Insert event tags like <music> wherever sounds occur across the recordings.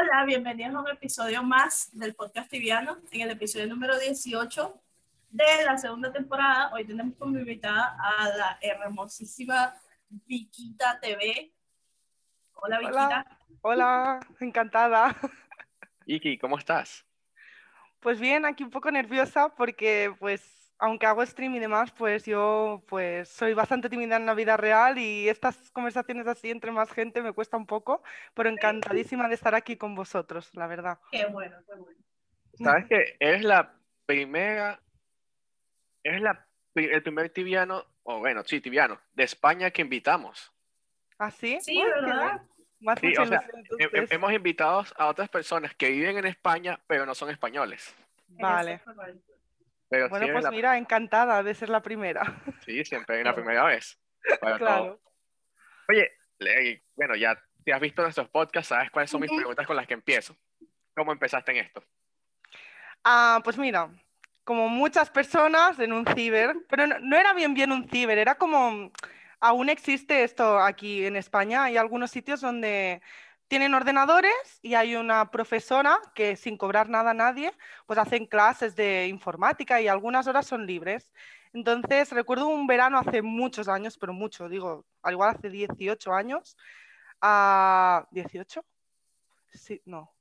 Hola, bienvenidos a un episodio más del podcast tibiano, en el episodio número 18 de la segunda temporada. Hoy tenemos como invitada a la hermosísima Viquita TV. Hola, Viquita. Hola, encantada. Iki, ¿cómo estás? Pues bien, aquí un poco nerviosa porque pues aunque hago stream y demás, pues yo pues soy bastante tímida en la vida real y estas conversaciones así entre más gente me cuesta un poco, pero encantadísima de estar aquí con vosotros, la verdad. Qué bueno, qué bueno. Sabes que eres la primera, eres la, el primer tibiano, o bueno, sí, tibiano, de España que invitamos. ¿Ah, sí? Sí, ¿verdad? Sí, o sea, hemos invitado a otras personas que viven en España, pero no son españoles. Vale bueno, pues mira, encantada de ser la primera. <laughs> Sí, siempre hay una primera vez. claro. Oye, bueno, ya te has visto nuestros podcasts, sabes cuáles son mis preguntas con las que empiezo. ¿Cómo empezaste en esto? Ah, pues mira, como muchas personas en un ciber, pero no, no, era bien bien un ciber, era como, aún existe esto aquí en España, hay algunos sitios donde tienen ordenadores y hay una profesora que sin cobrar nada a nadie, pues hacen clases de informática y algunas horas son libres. Entonces, recuerdo un verano hace muchos años, pero mucho, digo, al igual hace 18 años, a ¿18? Sí, no.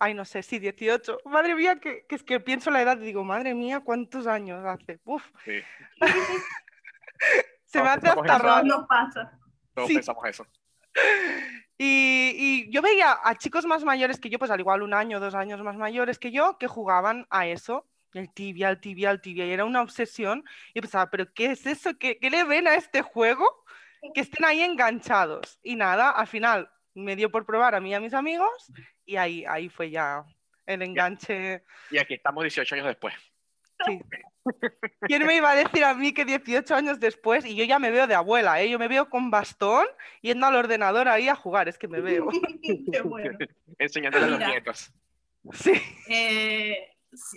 Ay, no sé, sí, 18. Madre mía, que, es que pienso la edad y digo, madre mía, ¿cuántos años hace? Uf. Sí. <laughs> <laughs> Se me hace hasta raro. No pasa. Todos pensamos eso. <laughs> Y, yo veía a chicos más mayores que yo, pues al igual un año, dos años más mayores que yo, que jugaban a eso. El tibia, el tibia, el tibia. Y era una obsesión. Y pensaba, ¿pero qué es eso? ¿Qué, qué le ven a este juego? Que estén ahí enganchados. Y nada, al final me dio por probar a mí y a mis amigos. Y ahí, ahí fue ya el enganche. Y aquí estamos 18 años después. Sí. <laughs> ¿Quién me iba a decir a mí que 18 años después, y yo ya me veo de abuela, ¿eh? yo me veo con bastón yendo al ordenador ahí a jugar, es que me veo. <laughs> Qué <laughs> bueno. Enseñándole a los nietos. Sí. Eh,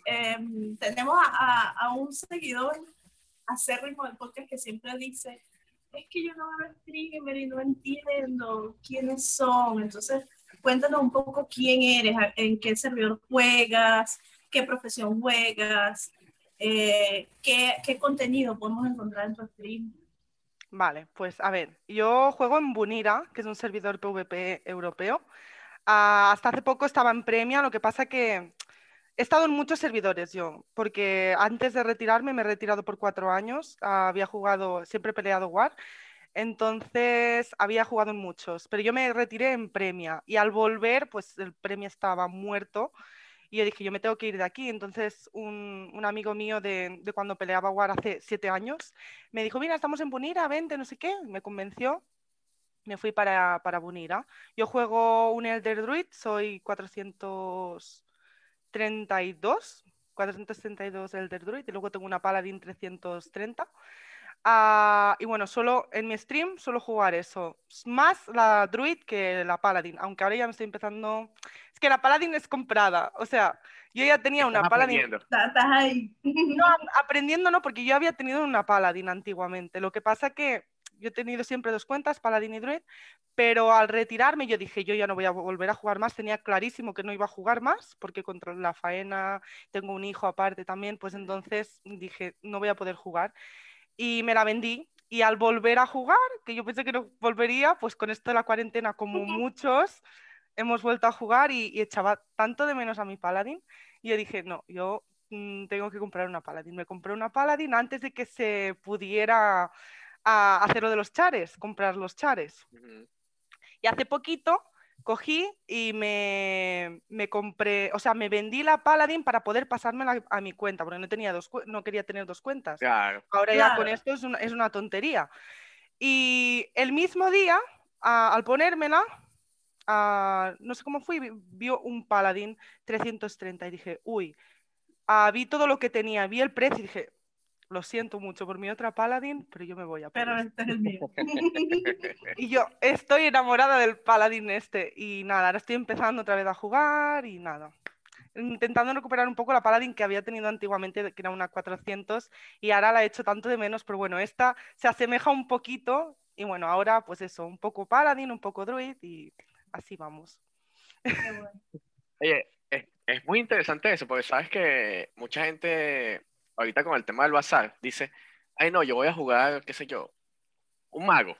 em, tenemos a, un seguidor acérrimo del podcast que siempre dice, es que yo no veo streamer y no entiendo quiénes son. Entonces, cuéntanos un poco quién eres, en qué servidor juegas, qué profesión juegas, eh, ¿qué, ¿qué, contenido podemos encontrar en tu stream? Vale, pues a ver, yo juego en Bunira, que es un servidor PvP europeo. Ah, hasta hace poco estaba en Premia, lo que pasa que he estado en muchos servidores yo, porque antes de retirarme me he retirado por cuatro años, ah, había jugado, siempre he peleado War, entonces había jugado en muchos, pero yo me retiré en Premia y al volver, pues el Premia estaba muerto y yo dije, yo me tengo que ir de aquí. Entonces, un, un amigo mío de, de, cuando peleaba War hace siete años me dijo, mira, estamos en Bunira, vente, no sé qué. Me convenció. Me fui para, para Bunira. Yo juego un Elder Druid, soy 432, 432 Elder Druid, y luego tengo una Paladin 330. Ah, y bueno, solo en mi stream suelo jugar eso. Más la Druid que la Paladin, aunque ahora ya me estoy empezando. Es que la Paladin es comprada. O sea, yo ya tenía una Paladin. Estás ahí. No, <laughs> aprendiendo no, porque yo había tenido una Paladin antiguamente. Lo que pasa que yo he tenido siempre dos cuentas, Paladin y Druid, pero al retirarme yo dije, yo ya no voy a volver a jugar más. Tenía clarísimo que no iba a jugar más, porque contra la faena tengo un hijo aparte también, pues entonces dije, no voy a poder jugar y me la vendí. Y al volver a jugar, que yo pensé que no volvería, pues con esto de la cuarentena, como muchos, hemos vuelto a jugar y, echaba tanto de menos a mi Paladin. Y yo dije, no, yo mm, tengo que comprar una Paladin. Me compré una Paladin antes de que se pudiera a, hacer lo de los chares, comprar los chares. Y hace poquito cogí y me, me, compré, o sea, me vendí la Paladin para poder pasármela a mi cuenta, porque no, tenía dos, no quería tener dos cuentas. Ahora ya con esto es una, es una, tontería. Y el mismo día, al ponérmela, no sé cómo fui, vio un Paladin 330 y dije, uy, vi todo lo que tenía, vi el precio y dije, lo siento mucho por mi otra Paladin, pero yo me voy a Pero este es el mío. <laughs> y yo estoy enamorada del Paladin este. Y nada, ahora estoy empezando otra vez a jugar y nada. Intentando recuperar un poco la Paladin que había tenido antiguamente, que era una 400, y ahora la he hecho tanto de menos, pero bueno, esta se asemeja un poquito. Y bueno, ahora pues eso, un poco Paladin, un poco Druid y así vamos. Oye, es, muy interesante eso, porque sabes que mucha gente, ahorita con el tema del bazar, dice, ay no, yo voy a jugar, qué sé yo, un mago.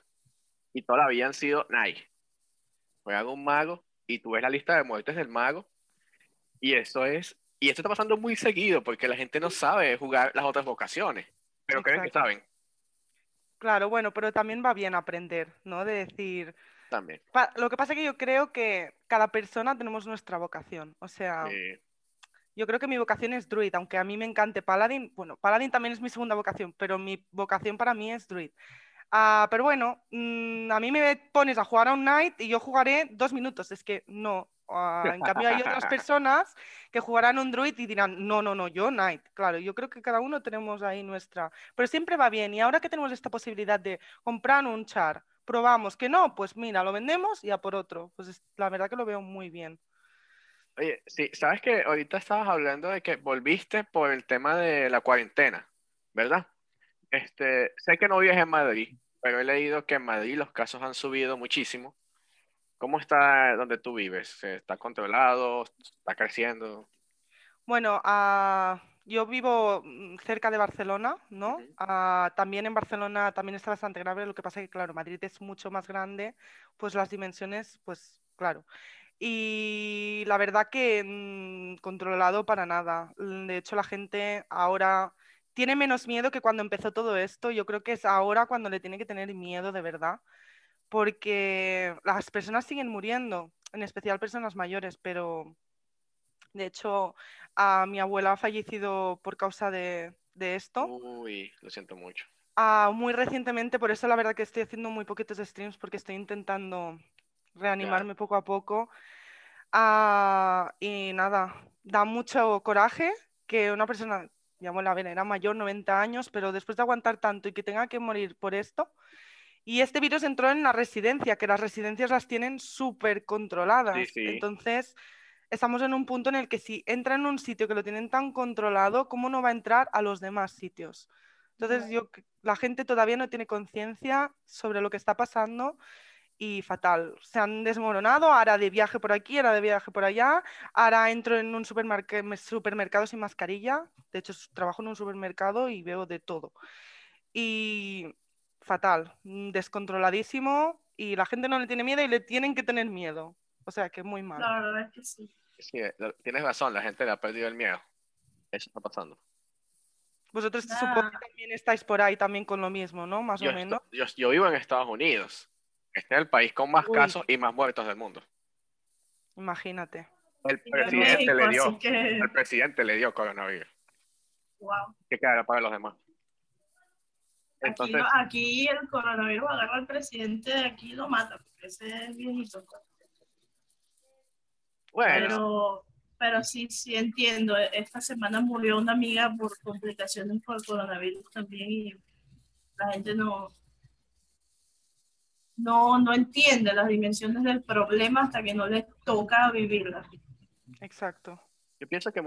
Y todavía han sido nadie. Juegan un mago y tú ves la lista de muertes del mago. Y eso es, y esto está pasando muy seguido porque la gente no sabe jugar las otras vocaciones, pero creen que saben. Claro, bueno, pero también va bien aprender, ¿no? De decir, también. lo que pasa es que yo creo que cada persona tenemos nuestra vocación. O sea, yo creo que mi vocación es druid, aunque a mí me encante paladin. Bueno, paladin también es mi segunda vocación, pero mi vocación para mí es druid. Ah, pero bueno, mm, a mí me pones a jugar a un knight y yo jugaré dos minutos. Es que no. Ah, en cambio, hay otras <laughs> personas que jugarán un druid y dirán, no, no, no, yo knight. Claro, yo creo que cada uno tenemos ahí nuestra. Pero siempre va bien. Y ahora que tenemos esta posibilidad de comprar un char, probamos que no, pues mira, lo vendemos y a por otro. Pues la verdad que lo veo muy bien. Oye, sí, sabes que ahorita estabas hablando de que volviste por el tema de la cuarentena, ¿verdad? Este, sé que no vives en Madrid, pero he leído que en Madrid los casos han subido muchísimo. ¿Cómo está donde tú vives? ¿Está controlado? ¿Está creciendo? Bueno, uh, yo vivo mm, cerca de Barcelona, ¿no? Ah, también en Barcelona también está bastante grave, lo que pasa es que, claro, Madrid es mucho más grande, pues las dimensiones, pues claro. Y la verdad que mm, controlado para nada. De hecho, la gente ahora tiene menos miedo que cuando empezó todo esto. Yo creo que es ahora cuando le tiene que tener miedo de verdad, porque las personas siguen muriendo, en especial personas mayores, pero de hecho a mi abuela ha fallecido por causa de, esto. Uy, lo siento mucho. muy recientemente, por eso la verdad que estoy haciendo muy poquitos streams porque estoy intentando reanimarme poco a poco. y nada, da mucho coraje que una persona, mi abuela era mayor, 90 años, pero después de aguantar tanto y que tenga que morir por esto. Y este virus entró en la residencia, que las residencias las tienen súper controladas. Entonces, estamos en un punto en el que si entra en un sitio que lo tienen tan controlado, ¿cómo no va a entrar a los demás sitios? Entonces, yo, la gente todavía no tiene conciencia sobre lo que está pasando y fatal. Se han desmoronado, ahora de viaje por aquí, ahora de viaje por allá, ahora entro en un supermercado sin mascarilla, de hecho trabajo en un supermercado y veo de todo. Y fatal, descontroladísimo y la gente no le tiene miedo y le tienen que tener miedo. O sea, que es muy malo. La verdad es que sí. Sí, tienes razón, la gente le ha perdido el miedo. Eso está pasando. Vosotros supongo que también estáis por ahí también con lo mismo, ¿no? Más o menos. yo, vivo en Estados Unidos. Este es el país con más casos y más muertos del mundo. Imagínate. El presidente, le dio, el presidente le dio coronavirus. Wow. ¿Qué queda para los demás? Entonces, aquí, el coronavirus agarra al presidente, aquí lo mata, porque ese es viejito. Pero, pero sí, sí entiendo. Esta semana murió una amiga por complicaciones por coronavirus también y la gente no, no, no entiende las dimensiones del problema hasta que no le toca vivirla. Exacto. Yo pienso que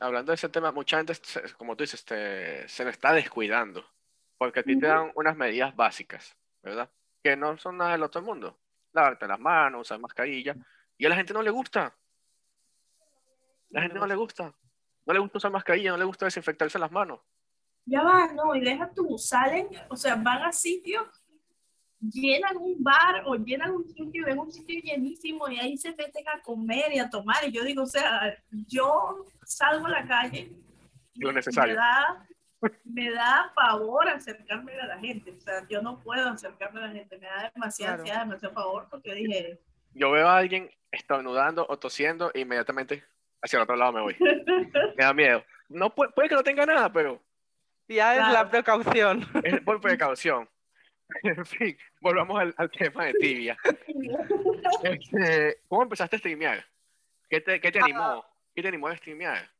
hablando de ese tema, mucha gente, como tú dices, se le está descuidando, porque a ti te dan unas medidas básicas, ¿verdad? Que no son nada del otro mundo. Lavarte las manos, usar mascarilla, y a la gente no le gusta. La gente no le gusta. No le gusta usar mascarilla, no le gusta desinfectarse las manos. Ya va, no, y deja tú, salen, o sea, van a sitios, llenan un bar o llenan un sitio, ven un sitio llenísimo y ahí se meten a comer y a tomar. Y yo digo, o sea, yo salgo a la calle. Lo necesario. Me da, me da pavor acercarme a la gente. O sea, yo no puedo acercarme a la gente. Me da demasiada demasiado pavor porque dije, yo veo a alguien estornudando o tosiendo e inmediatamente hacia el otro lado me voy. <laughs> me da miedo. No puede, que no tenga nada, pero ya es la precaución. Es por precaución. <laughs> En fin, volvamos al, tema de tibia. Este, ¿Cómo empezaste a streamear? ¿Qué te, qué te animó? Ah. ¿Qué te animó a streamear?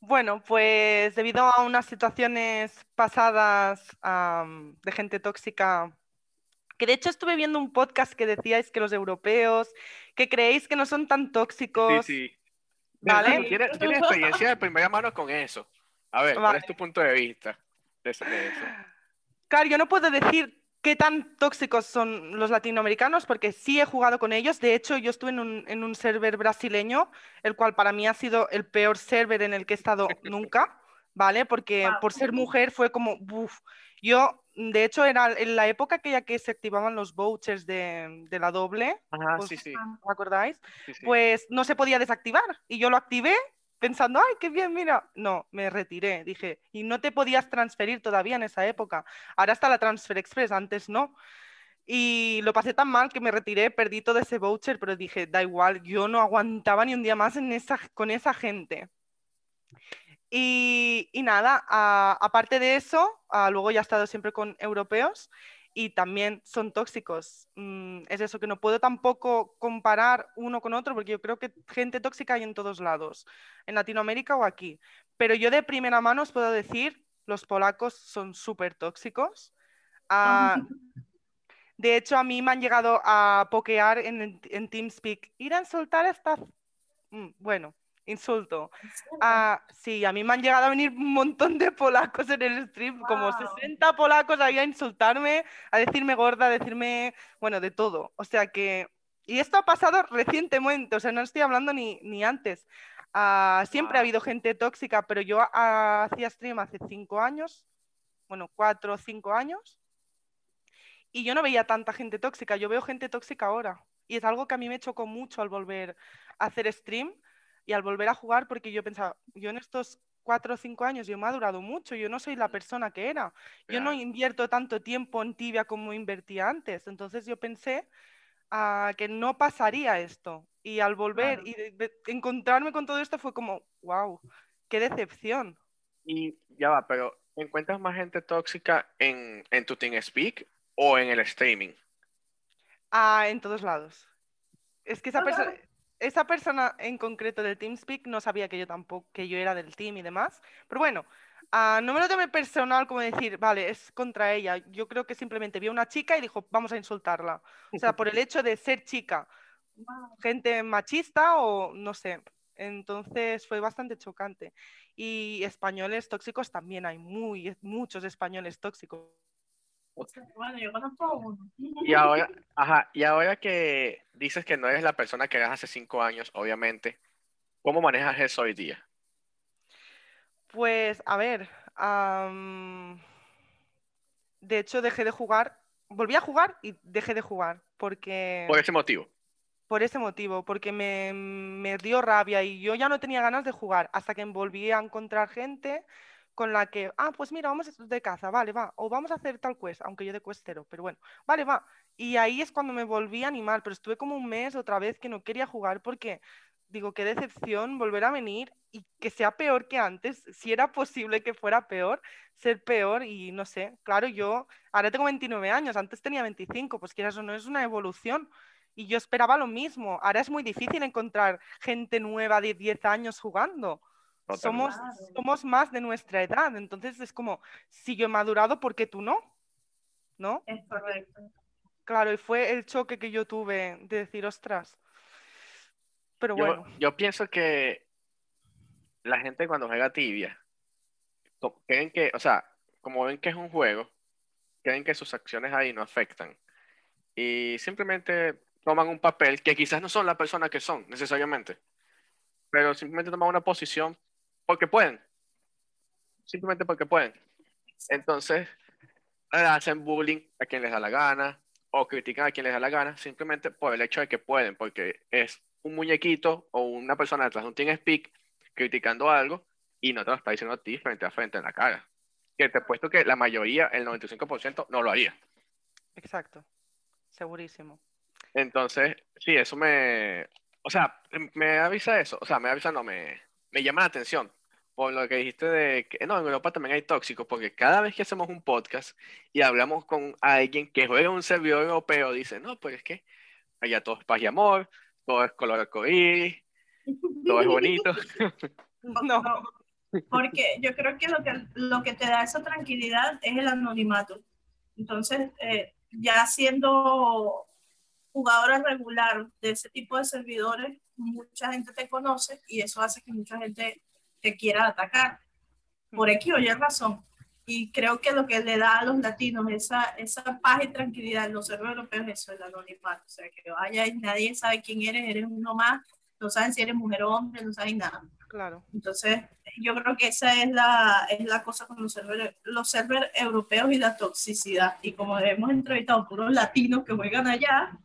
Bueno, pues debido a unas situaciones pasadas de gente tóxica que de hecho estuve viendo un podcast que decíais que los europeos, que creéis que no son tan tóxicos. Sí, sí. ¿Vale? ¿Tienes, experiencia de primera mano con eso? A ver, ¿cuál es tu punto de vista de eso? Claro, yo no puedo decir qué tan tóxicos son los latinoamericanos, porque sí he jugado con ellos. De hecho, yo estuve en un, en un server brasileño, el cual para mí ha sido el peor server en el que he estado <laughs> nunca, ¿vale? Porque por ser mujer fue como, uff, yo, de hecho, era en la época que ya que se activaban los vouchers de, de la doble, Ajá, pues, sí, sí. ¿os acordáis? sí, sí. Pues no se podía desactivar y yo lo activé pensando, ay, qué bien, mira. No, me retiré, dije, y no te podías transferir todavía en esa época. Ahora está la Transfer Express, antes no. Y lo pasé tan mal que me retiré, perdí todo ese voucher, pero dije, da igual, yo no aguantaba ni un día más en esa, con esa gente. Y, y nada, a- aparte de eso, ah, luego ya he estado siempre con europeos y también son tóxicos. Mm, es eso que no puedo tampoco comparar uno con otro porque yo creo que gente tóxica hay en todos lados, en Latinoamérica o aquí. Pero yo de primera mano os puedo decir, los polacos son súper tóxicos. Ah, <laughs> de hecho, a mí me han llegado a pokear en, en TeamSpeak. Ir a insultar a esta... Mm, Bueno, insulto. Ah, sí, a mí me han llegado a venir un montón de polacos en el stream, como Wow. 60 polacos ahí a insultarme, a decirme gorda, a decirme, bueno, de todo. O sea que, y esto ha pasado recientemente, o sea, no estoy hablando ni, ni antes. Ah, siempre ha habido gente tóxica, pero yo hacía stream hace cinco años, bueno, cuatro o cinco años, y yo no veía tanta gente tóxica, yo veo gente tóxica ahora. Y es algo que a mí me chocó mucho al volver a hacer stream y al volver a jugar, porque yo pensaba, yo en estos cuatro o cinco años yo me ha durado mucho, yo no soy la persona que era. Yo no invierto tanto tiempo en tibia como invertía antes. Entonces yo pensé ah, que no pasaría esto. Y al volver Claro. y de- de encontrarme con todo esto fue como, wow, qué decepción. Y ya va, pero ¿encuentras más gente tóxica en, en tu TeamSpeak o en el streaming? Ah, en todos lados. Es que esa Ah, persona. Esa persona en concreto del TeamSpeak no sabía que yo tampoco, que yo era del team y demás. Pero bueno, ah, no me lo tomé personal como decir, vale, es contra ella. Yo creo que simplemente vio una chica y dijo, vamos a insultarla. O sea, por el hecho de ser chica, gente machista o no sé. Entonces fue bastante chocante. Y españoles tóxicos también hay muy, muchos españoles tóxicos. <laughs> Bueno, yo conozco a uno. Y ahora, ajá, y ahora que dices que no eres la persona que eras hace cinco años, obviamente, ¿cómo manejas eso hoy día? Pues, a ver, de hecho dejé de jugar, volví a jugar y dejé de jugar porque Por ese motivo. por ese motivo, porque me, me dio rabia y yo ya no tenía ganas de jugar hasta que volví a encontrar gente con la que, ah, pues mira, vamos de caza, vale, va, o vamos a hacer tal quest, aunque yo de quest cero, pero bueno, vale, va. Y ahí es cuando me volví a animar, pero estuve como un mes otra vez que no quería jugar porque digo, qué decepción volver a venir y que sea peor que antes, si era posible que fuera peor, ser peor y no sé, claro, yo ahora tengo 29 años, antes tenía 25, pues quieras o no, es una evolución. Y yo esperaba lo mismo. Ahora es muy difícil encontrar gente nueva de 10 años jugando. Somos, Totalmente. somos más de nuestra edad. Entonces es como, si yo he madurado, ¿por qué tú no? ¿No? Es correcto. Claro, y fue el choque que yo tuve de decir, ostras. Pero Yo, bueno, yo pienso que la gente cuando juega tibia, creen que, o sea, como ven que es un juego, creen que sus acciones ahí no afectan. Y simplemente toman un papel que quizás no son la persona que son, necesariamente, pero simplemente toman una posición porque pueden, simplemente porque pueden. Entonces, hacen bullying a quien les da la gana o critican a quien les da la gana simplemente por el hecho de que pueden, porque es un muñequito o una persona detrás de un TeamSpeak criticando algo y no te lo está diciendo a ti frente a frente en la cara. Que te he puesto que la mayoría, el 95%, no lo haría. exacto. Segurísimo. Entonces, sí, eso me... O sea, me avisa eso. O sea, me avisa, no, me, me llama la atención. Por lo que dijiste de que, no, en Europa también hay tóxicos, porque cada vez que hacemos un podcast y hablamos con alguien que juega un servidor europeo, dice, no, pues es que allá todo es paz y amor, todo es color arcoíris, todo es bonito. <laughs> No, porque yo creo que lo que lo que te da esa tranquilidad es el anonimato. Entonces, eh, ya siendo jugadora regular de ese tipo de servidores, mucha gente te conoce y eso hace que mucha gente te quiera atacar por X o Y razón. y creo que lo que le da a los latinos esa, esa paz y tranquilidad en los servidores europeos es eso, el anonimato. O sea, que vaya y nadie sabe quién eres, eres uno más, no saben si eres mujer o hombre, no saben nada. Claro. Entonces, yo creo que esa es la, es la cosa con los servidores, los servers europeos y la toxicidad. Y como hemos entrevistado puros latinos que juegan allá,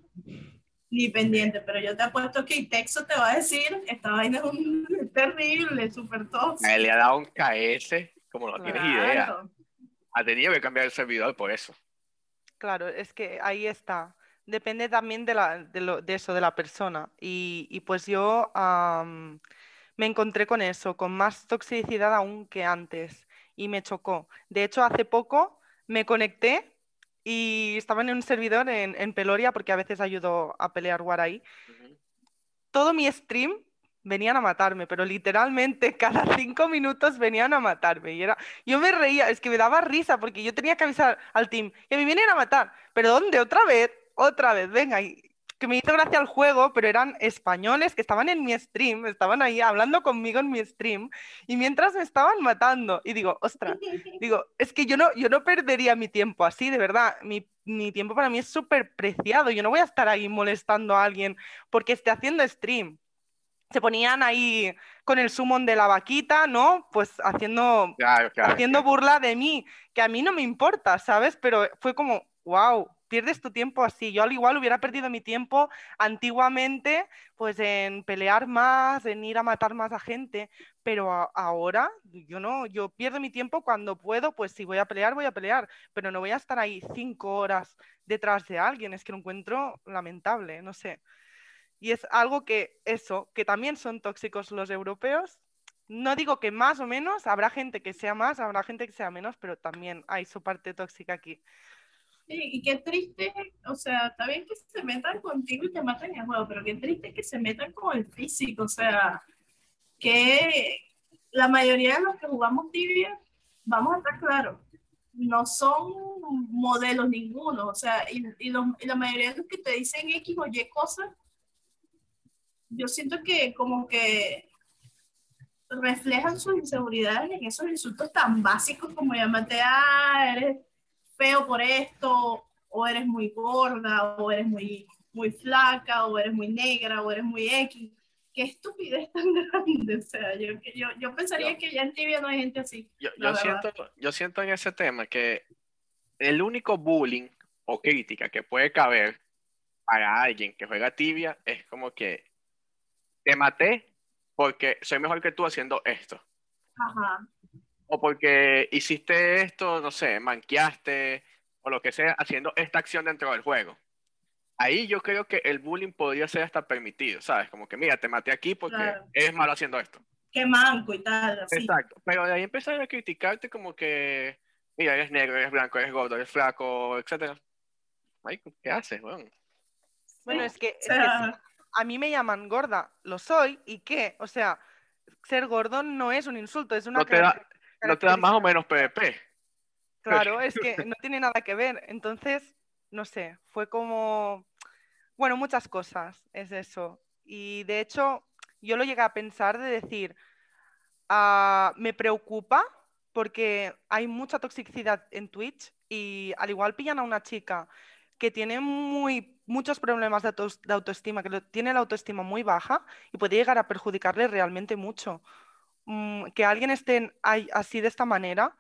ni pendiente, pero yo te apuesto que Texo te va a decir, esta vaina es un, <laughs> terrible, súper tóxico. A él le ha dado un KS, como no tienes idea. Ha tenido que cambiar el servidor por eso. Claro, es que ahí está. Depende también de, la, de, lo, de eso, de la persona. Y, y pues yo me encontré con eso, con más toxicidad aún que antes. Y me chocó. De hecho, hace poco me conecté y estaba en un servidor en, en, Peloria porque a veces ayudo a pelear War ahí. Todo mi stream venían a matarme, pero literalmente <laughs> cada cinco minutos venían a matarme. Y era, yo me reía, es que me daba risa porque yo tenía que avisar al team que me vienen a matar. ¿Pero dónde? ¿Otra vez? Otra vez, venga. Y que me hizo gracia el juego, pero eran españoles que estaban en mi stream, estaban ahí hablando conmigo en mi stream, y mientras me estaban matando, y digo, ostras, <laughs> digo, es que yo no, yo no perdería mi tiempo así, de verdad, mi, mi tiempo para mí es súper preciado, yo no voy a estar ahí molestando a alguien porque esté haciendo stream. Se ponían ahí con el summon de la vaquita, ¿no? Pues haciendo, haciendo burla de mí, que a mí no me importa, ¿sabes? Pero fue como, wow, pierdes tu tiempo así. Yo al igual hubiera perdido mi tiempo antiguamente, pues en pelear más, en ir a matar más a gente, pero ahora yo no, yo pierdo mi tiempo cuando puedo, pues si voy a pelear, voy a pelear, pero no voy a estar ahí cinco horas detrás de alguien, es que lo encuentro lamentable, no sé. Y es algo que eso, que también son tóxicos los europeos. No digo que más o menos, habrá gente que sea más, habrá gente que sea menos, pero también hay su parte tóxica aquí. Y qué triste, o sea, está bien que se metan contigo y te maten en el juego, pero qué triste que se metan con el físico, o sea, que la mayoría de los que jugamos tibia, vamos a estar claros, no son modelos ninguno, o sea, y, y, la mayoría de los que te dicen X o Y cosas, yo siento que como que reflejan sus inseguridades en esos insultos tan básicos como llamarte, ah, eres feo por esto, o eres muy gorda, o eres muy, muy flaca, o eres muy negra, o eres muy X. Qué estupidez tan <laughs> grande. O sea, yo, yo, yo pensaría que ya en tibia no hay gente así. Yo, yo siento, yo siento en ese tema que el único bullying o crítica que puede caber para alguien que juega tibia es como que te maté porque soy mejor que tú haciendo esto. Ajá o porque hiciste esto, no sé, manqueaste o lo que sea, haciendo esta acción dentro del juego. Ahí yo creo que el bullying podría ser hasta permitido, ¿sabes? Como que, mira, te maté aquí porque eres malo haciendo esto. Qué manco y tal. Así. Exacto. Pero de ahí empezar a criticarte como que, mira, eres negro, eres blanco, eres gordo, eres flaco, etc. ¿qué haces? Bueno, bueno es, que, es que a mí me llaman gorda, lo soy, ¿y qué? O sea, ser gordo no es un insulto, es una no te, da, no te da más o menos PvP. Claro, <laughs> es que no tiene nada que ver. Entonces, no sé, fue como, bueno, muchas cosas, es eso. Y de hecho, yo lo llegué a pensar de decir, uh, me preocupa porque hay mucha toxicidad en Twitch y al igual pillan a una chica que tiene muy, muchos problemas de, de autoestima, que tiene la autoestima muy baja y puede llegar a perjudicarle realmente mucho. Mm, que alguien esté así de esta manera,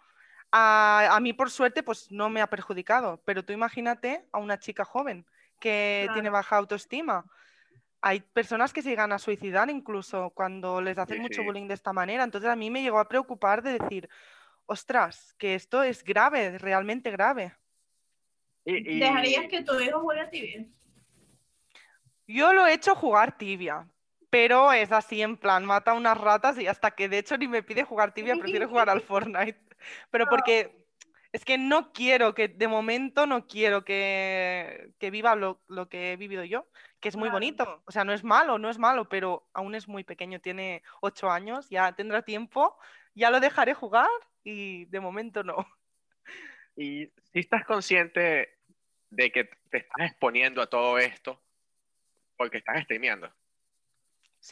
a, mí por suerte pues no me ha perjudicado, pero tú imagínate a una chica joven que tiene baja autoestima. Hay personas que se llegan a suicidar incluso cuando les hacen mucho bullying de esta manera. Entonces a mí me llegó a preocupar de decir, ostras, que esto es grave, realmente grave. ¿Dejarías que tu hijo juegue tibia? Yo lo he hecho jugar tibia, pero es así en plan, mata unas ratas y hasta que de hecho ni me pide jugar tibia, prefiero jugar al <laughs> Fortnite. Pero porque es que no quiero, que de momento no quiero que, que viva lo, lo, que he vivido yo, que es muy bonito. O sea, no es malo, no es malo, pero aún es muy pequeño, tiene ocho años, ya tendrá tiempo, ya lo dejaré jugar y de momento no. Y si estás consciente de que te estás exponiendo a todo esto porque estás streameando.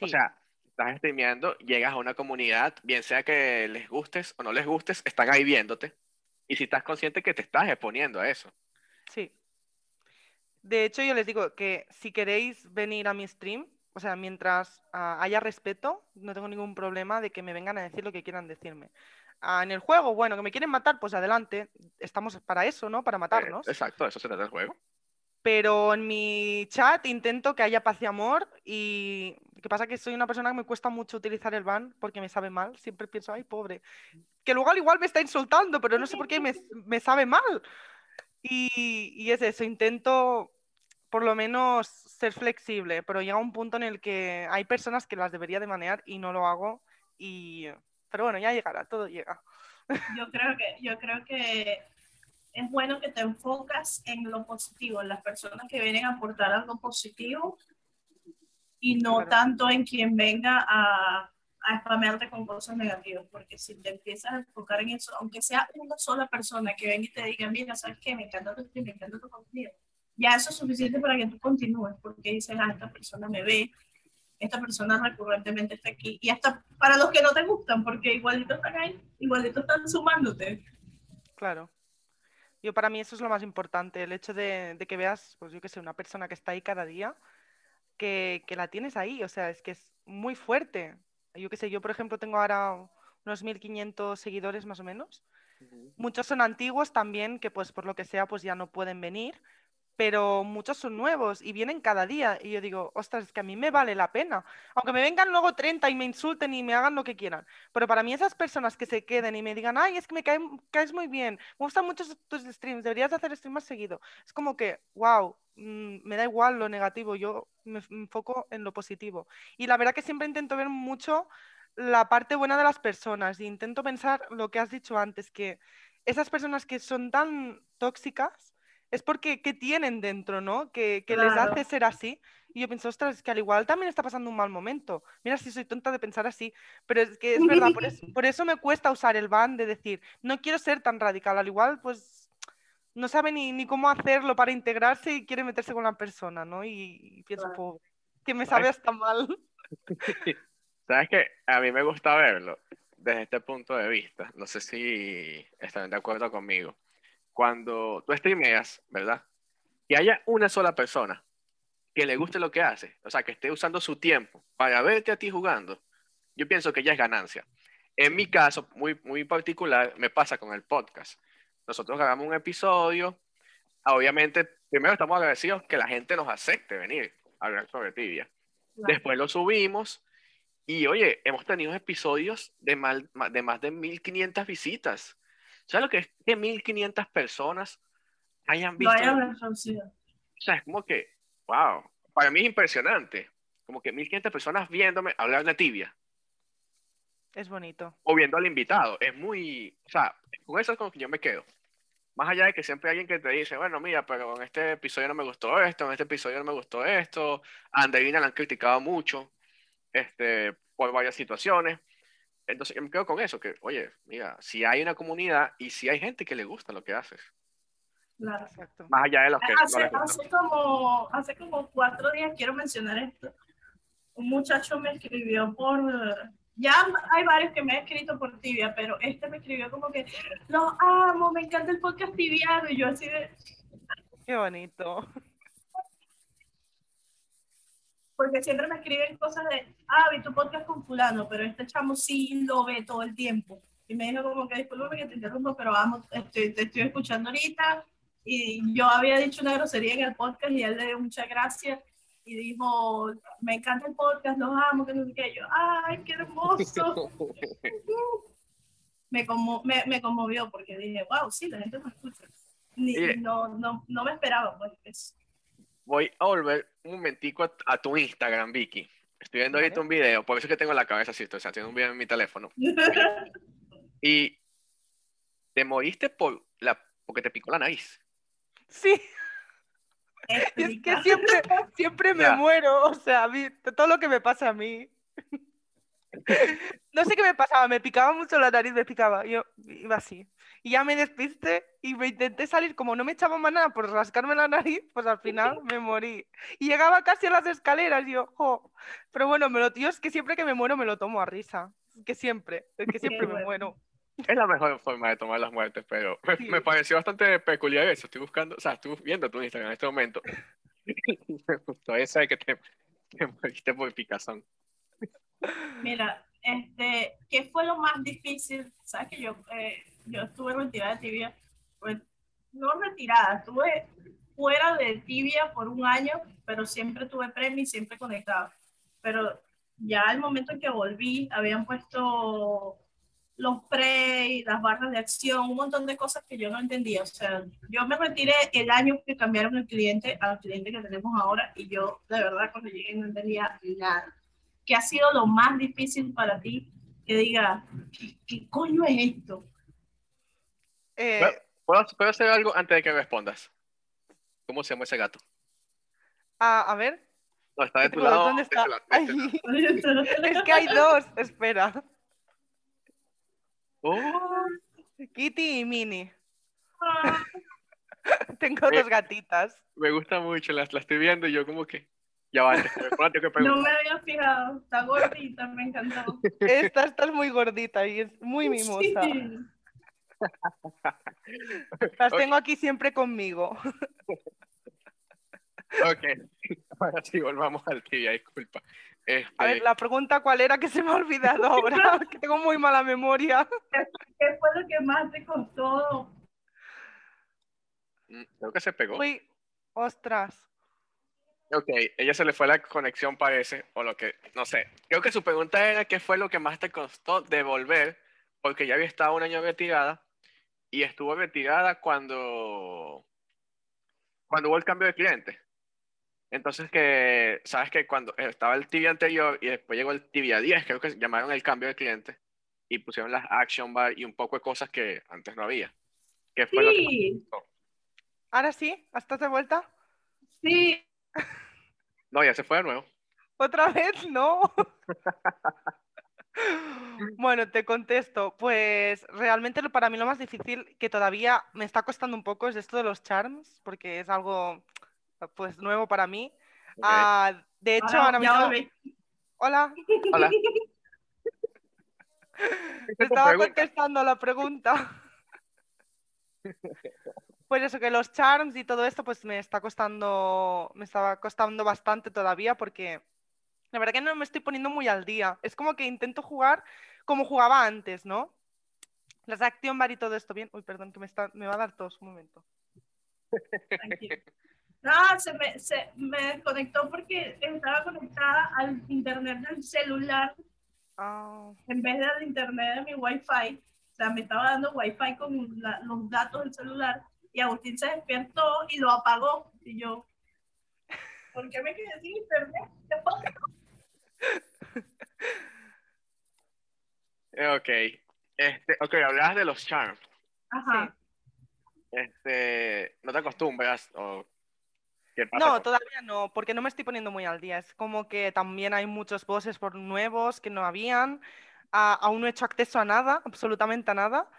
O sea, estás streameando, llegas a una comunidad, bien sea que les gustes o no les gustes, están ahí viéndote. y si estás consciente que te estás exponiendo a eso. Sí. De hecho, yo les digo que si queréis venir a mi stream, o sea, mientras ah, haya respeto, no tengo ningún problema de que me vengan a decir lo que quieran decirme. Ah, en el juego, bueno, que me quieren matar, pues adelante, estamos para eso, ¿no? Para Eh, matarnos. exacto, eso se trata el juego. Pero en mi chat intento que haya paz y amor y lo que pasa es que soy una persona que me cuesta mucho utilizar el ban porque me sabe mal. Siempre pienso, ay, pobre. Que luego al igual me está insultando, pero no sé por qué me, me sabe mal. Y, y es eso, intento por lo menos ser flexible, pero llega un punto en el que hay personas que las debería de manejar y no lo hago. Y... Pero bueno, ya llegará, todo llega. Yo creo que, yo creo que es bueno que te enfocas en lo positivo, en las personas que vienen a aportar algo positivo y no Claro. tanto en quien venga a, a spamearte con cosas negativas, porque si te empiezas a enfocar en eso, aunque sea una sola persona que venga y te diga, mira, ¿sabes qué? Me encanta tu me encanta tu contenido. Ya eso es suficiente para que tú continúes, porque dices, ah, esta persona me ve, esta persona recurrentemente está aquí. Y hasta para los que no te gustan, porque igualito están ahí, igualito están sumándote. Claro. Yo para mí eso es lo más importante, el hecho de, de que veas, pues yo qué sé, una persona que está ahí cada día, que, que la tienes ahí, o sea, es que es muy fuerte. Yo qué sé, yo por ejemplo tengo ahora unos 1.500 seguidores más o menos. Muchos son antiguos también, que pues por lo que sea, pues ya no pueden venir, pero muchos son nuevos y vienen cada día. Y yo digo, ostras, es que a mí me vale la pena. Aunque me vengan luego 30 y me insulten y me hagan lo que quieran. Pero para mí esas personas que se queden y me digan, ay, es que me cae- caes muy bien, me gustan mucho tus streams, deberías de hacer streams más seguido. Es como que, wow, me da igual lo negativo, yo me enfoco en lo positivo. Y la verdad que siempre intento ver mucho la parte buena de las personas y intento pensar lo que has dicho antes, que esas personas que son tan tóxicas es porque ¿qué tienen dentro, ¿no? Que, que les hace ser así. Y yo pienso, ostras, es que al igual también está pasando un mal momento. Mira si soy tonta de pensar así, pero es que es verdad, por eso, <laughs> por eso me cuesta usar el ban de decir, no quiero ser tan radical, al igual pues no sabe ni, ni cómo hacerlo para integrarse y quiere meterse con la persona, ¿no? Y, y pienso, Claro. pobre, que me sabe hasta mal. <laughs> <laughs> Sabes que a mí me gusta verlo desde este punto de vista. No sé si están de acuerdo conmigo. Cuando tú streameas, ¿verdad? Que haya una sola persona que le guste lo que hace, o sea, que esté usando su tiempo para verte a ti jugando, yo pienso que ya es ganancia. En mi caso, muy, muy particular, me pasa con el podcast. Nosotros grabamos un episodio, obviamente, primero estamos agradecidos que la gente nos acepte venir a hablar sobre tibia. Claro. Después lo subimos y oye, hemos tenido episodios de, mal- ma- de más de 1500 visitas. ¿Sabes lo que es que 1500 personas hayan No visto? haya reconocido. O sea, es como que, wow, para mí es impresionante. Como que 1500 personas viéndome hablar de tibia Es bonito. o viendo al invitado. Es muy, o sea, con eso es con lo que yo me quedo. Más allá de que siempre hay alguien que te dice, bueno, mira, pero en este episodio no me gustó esto, en este episodio no me gustó esto, a Andreina la han criticado mucho este, por varias situaciones. Entonces yo me quedo con eso, que, oye, mira, si hay una comunidad y si hay gente que le gusta lo que haces, Claro. Exacto. más allá de los que no Hace, gusta. hace como, hace como cuatro días, quiero mencionar esto, un muchacho me escribió por, ya hay varios que me han escrito por tibia, pero este me escribió como que, los amo, me encanta el podcast tibiano, y yo así de, Qué bonito. Porque siempre me escriben cosas de, ah, vi tu podcast con fulano, pero este chamo sí lo ve todo el tiempo. Y me dijo como que, discúlpame que te interrumpo, pero vamos, estoy, te estoy escuchando ahorita. Y yo había dicho una grosería en el podcast y él le dio muchas gracias. Y dijo, me encanta el podcast, los amo, que no sé qué. Yo, ay, qué hermoso. <laughs> me, conmo- me, me conmovió porque dije, wow, sí, la gente me escucha. Ni- no, no, no me esperaba, pues. eso. Voy a volver un momentico a, a tu Instagram, Vicky. Estoy viendo ahorita Vale. un video, por eso es que tengo la cabeza así, estoy haciendo un video en mi teléfono. <laughs> Y te moriste por la, porque te picó la nariz. Sí, es <laughs> que siempre, siempre me Ya. muero, o sea, a mí- todo lo que me pasa a mí. <laughs> No sé qué me pasaba, me picaba mucho la nariz, me picaba, yo iba así. Y ya me despisté y me intenté salir, como no me echaba más nada por rascarme la nariz, pues al final me morí. Y llegaba casi a las escaleras, y yo, jo. Pero bueno, me lo, yo es que siempre que me muero me lo tomo a risa, es que siempre, es que siempre me <laughs> muero. Es la mejor forma de tomar las muertes, pero me, Sí. me pareció bastante peculiar eso. Estoy buscando, o sea, estoy viendo tu Instagram en este momento. me gustó esa de que te, te moriste por picazón. Mira, este, ¿qué fue lo más difícil? Sabes que yo, eh, yo estuve retirada de tibia, pues, no retirada, estuve fuera de tibia por un año, pero siempre tuve premio y siempre conectado. Pero ya al momento en que volví, habían puesto los pre, las barras de acción, un montón de cosas que yo no entendía. O sea, yo me retiré el año que cambiaron el cliente al cliente que tenemos ahora y yo, de verdad, cuando llegué no entendía nada. ¿Qué ha sido lo más difícil para ti que diga, ¿qué, qué coño es esto? Eh. ¿Puedo, puedo hacer algo antes de que respondas? ¿Cómo se llama ese gato? a, a ver, No, está de ¿qué tu lado. ¿dónde de está? este lado, este lado. Ay, <laughs> es que hay dos, espera. Oh, Kitty y Minnie. Ah, <laughs> Tengo dos gatitas. me gusta mucho, la, la estoy viendo y yo como que... Ya va, que no me había fijado, está gordita, me encantó. Esta, esta es muy gordita y es muy mimosa. Sí. <laughs> Las tengo aquí siempre conmigo. Ok, <laughs> ahora sí, volvamos al tibia, disculpa. Este, A ver, la pregunta cuál era que se me ha olvidado <laughs> ahora, que tengo muy mala memoria. ¿Qué fue lo que más te costó? mm, creo que se pegó. Uy, ostras. Ok, ella se le fue la conexión, parece, o lo que, no sé. Creo que su pregunta era qué fue lo que más te costó devolver, porque ya había estado un año retirada y estuvo retirada cuando, cuando hubo el cambio de cliente. Entonces que, sabes que cuando estaba el tibia anterior y después llegó el tibia 10, creo que llamaron el cambio de cliente y pusieron las action bar y un poco de cosas que antes no había. ¿Qué fue lo que Sí? ¿Ahora sí? ¿Estás de vuelta? sí, No, ya se fue de nuevo. ¿Otra vez? No. <laughs> Bueno, te contesto. Pues realmente lo- para mí lo más difícil que todavía me está costando un poco es esto de los charms, porque es algo pues nuevo para mí. Ah, de hecho, ahora ahora mismo... volví. Hola, Hola. <laughs> te estaba contestando a la pregunta. <laughs> Pues eso, que los charms y todo esto, pues me está costando, me estaba costando bastante todavía porque la verdad que no me estoy poniendo muy al día. Es como que intento jugar como jugaba antes, ¿no? Las Action Bar y todo esto bien. Uy, perdón, que me está, me va a dar tos, un momento. Tranquilo. No, se me, se me desconectó porque estaba conectada al internet del celular Ah, en vez del internet de mi wifi. O sea, me estaba dando wifi con la- los datos del celular y Agustín se despertó y lo apagó. Y yo, ¿por qué me quedé sin internet? ¿Qué pasa? <laughs> Ok. Este, ok, hablabas de los charms. Ajá. Este, ¿no te acostumbras? ¿O qué pasa No, con- todavía no, porque no me estoy poniendo muy al día. Es como que también hay muchos bosses por nuevos que no habían. Ah, aún no he hecho acceso a nada, absolutamente a nada.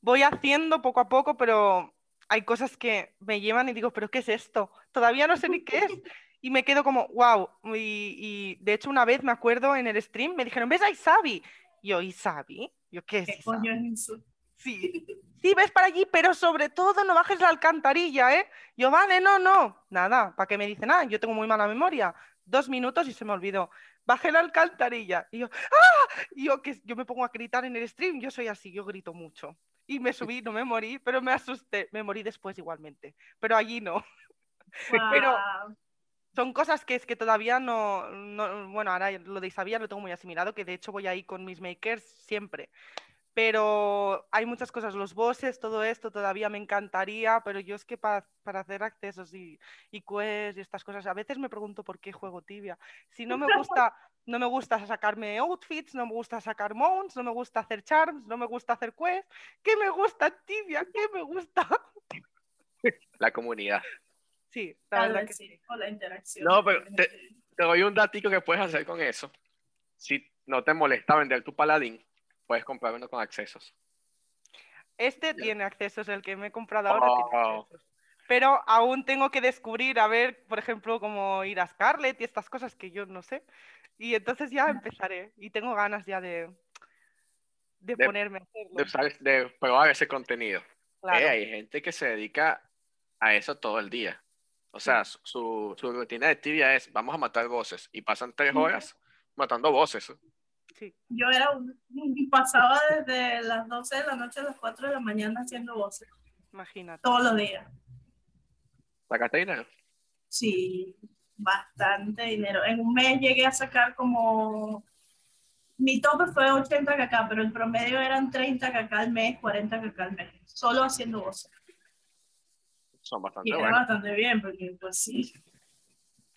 Voy haciendo poco a poco, pero hay cosas que me llevan y digo, ¿pero qué es esto? Todavía no sé ni qué es. <laughs> Y me quedo como, wow. Y, y de hecho, una vez me acuerdo en el stream, me dijeron, ¿ves a Isabi? Y yo, ¿Isabi? Yo, ¿qué es ¿Qué Isabi? coño es eso? Sí, sí, ves para allí, pero sobre todo no bajes la alcantarilla, ¿eh? Yo, vale, no, no. Nada, ¿para qué me dicen? Ah, yo tengo muy mala memoria. Dos minutos y se me olvidó. Bajé la alcantarilla. Y yo, ¡ah! Y yo, que yo me pongo a gritar en el stream, yo soy así, yo grito mucho. Y me subí, no me morí, pero me asusté. Me morí después igualmente, pero allí no. <laughs> Pero-. Son cosas que es que todavía no, no- bueno, ahora lo de Isabia lo tengo muy asimilado, que de hecho voy ahí con mis makers siempre. Pero hay muchas cosas, los bosses, todo esto todavía me encantaría, pero yo es que para, para hacer accesos y, y quests y estas cosas, a veces me pregunto por qué juego tibia. Si no me gusta, no me gusta sacarme outfits, no me gusta sacar mounts, no me gusta hacer charms, no me gusta hacer quests, ¿qué me gusta tibia? ¿Qué me gusta? <laughs> La comunidad. Sí, la Tal verdad vez que sí, o la interacción. No, pero te- Te doy un datico que puedes hacer con eso. Si no te molesta vender tu paladín, puedes comprar uno con accesos. Este tiene accesos, el que me he comprado ahora tiene Oh. accesos. Pero aún tengo que descubrir, a ver, por ejemplo, cómo ir a Scarlet y estas cosas que yo no sé. Y entonces ya empezaré. Y tengo ganas ya de, de, De- ponerme a hacerlo. de, probar ese contenido. Claro. Eh, hay gente que se dedica a eso todo el día. O sea, su, su, su rutina de tibia es, vamos a matar voces. Y pasan tres horas matando voces. Sí. Yo era un, pasaba desde las 12 de la noche a las 4 de la mañana haciendo voces, Imagínate. todos los días. ¿Sacaste dinero? Sí, bastante dinero. En un mes llegué a sacar como... Mi tope fue 80 kk, pero el promedio eran 30 kk al mes, 40 kk al mes, solo haciendo voces. Son bastante buenos. bastante bien, porque pues sí.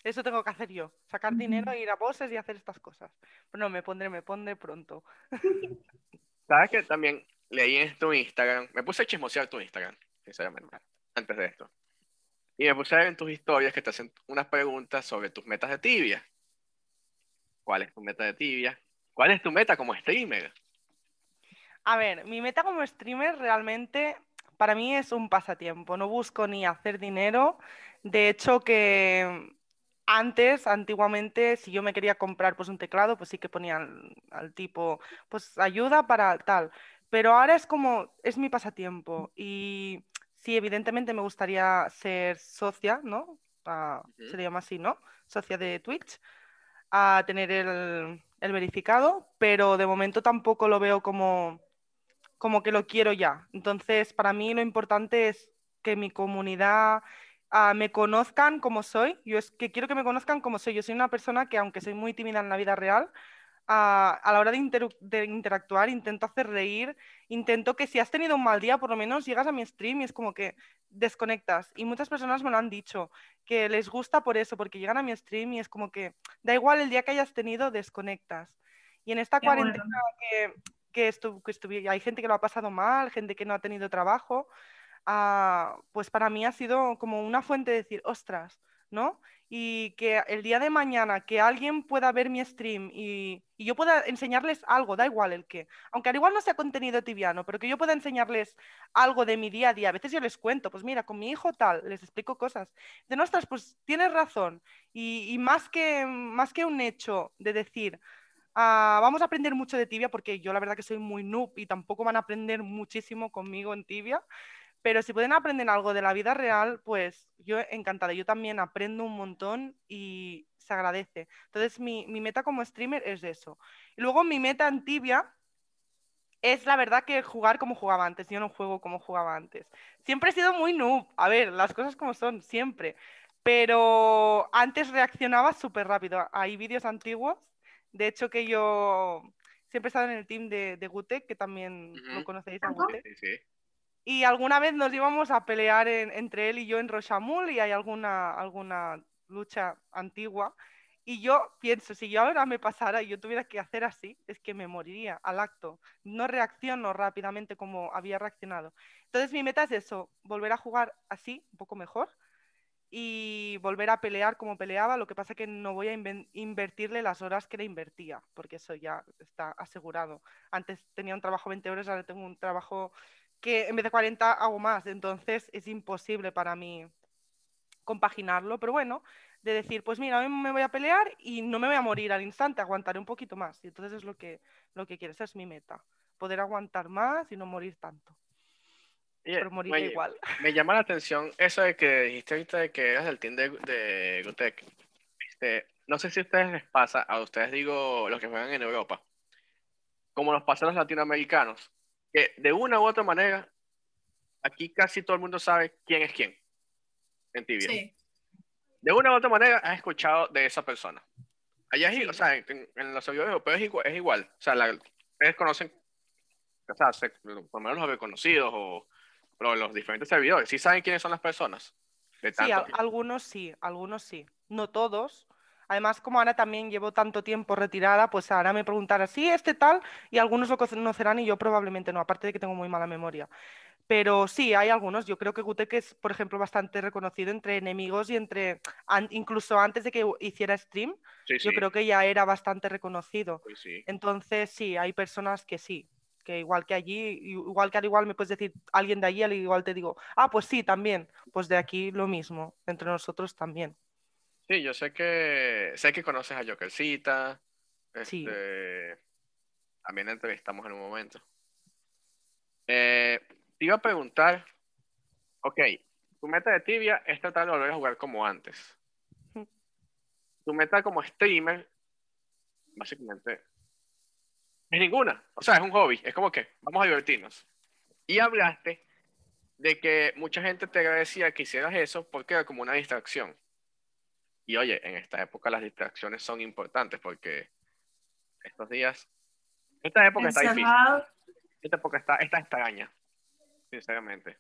Eso tengo que hacer yo. Sacar dinero, ir a bosses y hacer estas cosas. Pero no, me pondré, me pondré pronto. <laughs> ¿Sabes que también leí en tu Instagram? Me puse a chismosear tu Instagram, sinceramente, antes de esto. Y me puse a ver en tus historias que te hacen unas preguntas sobre tus metas de tibia. ¿Cuál es tu meta de tibia? ¿Cuál es tu meta como streamer? A ver, mi meta como streamer realmente para mí es un pasatiempo. No busco ni hacer dinero. De hecho, que antes, antiguamente, si yo me quería comprar pues un teclado, pues sí que ponía al, al tipo, pues ayuda para tal. Pero ahora es como, es mi pasatiempo. Y sí, evidentemente me gustaría ser socia, ¿no? Ah, se le llama así, ¿no? Socia de Twitch, a tener el, el verificado, pero de momento tampoco lo veo como, como que lo quiero ya. Entonces, para mí lo importante es que mi comunidad ah, me conozcan como soy. Yo es que quiero que me conozcan como soy. Yo soy una persona que, aunque soy muy tímida en la vida real, ah, a la hora de, interu- de interactuar intento hacer reír, intento que si has tenido un mal día, por lo menos llegas a mi stream y es como que desconectas. Y muchas personas me lo han dicho, que les gusta por eso, porque llegan a mi stream y es como que da igual el día que hayas tenido, desconectas. Y en esta Qué bueno. cuarentena que, que, estu- que estuvi- hay gente que lo ha pasado mal, gente que no ha tenido trabajo, ah, pues para mí ha sido como una fuente de decir, ostras, ¿no? Y que el día de mañana que alguien pueda ver mi stream y, y yo pueda enseñarles algo, da igual el qué, aunque al igual no sea contenido tibiano, pero que yo pueda enseñarles algo de mi día a día. A veces yo les cuento, pues mira, con mi hijo tal, les explico cosas. De ostras, pues tienes razón. Y, y más, que, más que un hecho de decir, ah, vamos a aprender mucho de tibia, porque yo la verdad que soy muy noob y tampoco van a aprender muchísimo conmigo en tibia. Pero si pueden aprender algo de la vida real, pues yo encantada. Yo también aprendo un montón y se agradece. Entonces mi, mi meta como streamer es eso. Y luego mi meta en tibia es la verdad que jugar como jugaba antes. Yo no juego como jugaba antes. Siempre he sido muy noob. A ver, las cosas como son, siempre. Pero antes reaccionaba súper rápido. Hay vídeos antiguos. De hecho que yo siempre he estado en el team de, de Gute, que también Ujú. lo conocéis a. Gute. Sí, sí. Y alguna vez nos íbamos a pelear en- entre él y yo en Rochamul y hay alguna, alguna lucha antigua. Y yo pienso, si yo ahora me pasara y yo tuviera que hacer así, es que me moriría al acto. No reacciono rápidamente como había reaccionado. Entonces mi meta es eso, volver a jugar así, un poco mejor, y volver a pelear como peleaba. Lo que pasa que no voy a invertirle las horas que le invertía, porque eso ya está asegurado. Antes tenía un trabajo 20 horas, ahora tengo un trabajo que en vez de 40 hago más, entonces es imposible para mí compaginarlo, pero bueno, de decir, pues mira, hoy me voy a pelear y no me voy a morir al instante, aguantaré un poquito más. Y entonces es lo que, lo que quiero, esa es mi meta, poder aguantar más y no morir tanto, pero moriré oye, igual. Me llama la atención eso de que dijiste ahorita de que eras del team de, de Gutec. Este, no sé si a ustedes les pasa, a ustedes digo los que juegan en Europa, como nos pasa a los latinoamericanos, que de una u otra manera, aquí casi todo el mundo sabe quién es quién en tibia. Sí. De una u otra manera has escuchado de esa persona. Allá es, Sí. o sea, en, en los servidores europeos es igual, es igual. O sea, la- ustedes conocen, o sea, se- por lo menos los reconocidos o, o los diferentes servidores. ¿Sí saben quiénes son las personas? De Sí, algunos sí, algunos sí, no todos. Además, como ahora también llevo tanto tiempo retirada, pues ahora me preguntarán, sí, este tal, y algunos lo conocerán y yo probablemente no, aparte de que tengo muy mala memoria. Pero sí, hay algunos. Yo creo que Gutek es, por ejemplo, bastante reconocido entre enemigos y entre, an- incluso antes de que hiciera stream, Sí, yo sí, creo que ya era bastante reconocido. sí, sí. Entonces, sí, hay personas que sí, que igual que allí, igual que al igual me puedes decir alguien de allí, al igual te digo, ah, pues sí, también, pues de aquí lo mismo, entre nosotros también. Sí, yo sé que sé que conoces a Jokercita. Sí. Este, también la entrevistamos en un momento. Eh, te iba a preguntar, ok, tu meta de tibia es tratar de volver a jugar como antes. Tu meta como streamer, básicamente, es ninguna. O sea, es un hobby. Es como que vamos a divertirnos. Y hablaste de que mucha gente te agradecía que hicieras eso porque era como una distracción. Y oye, en esta época las distracciones son importantes porque estos días, esta época está difícil. Esta época está, está extraña, sinceramente.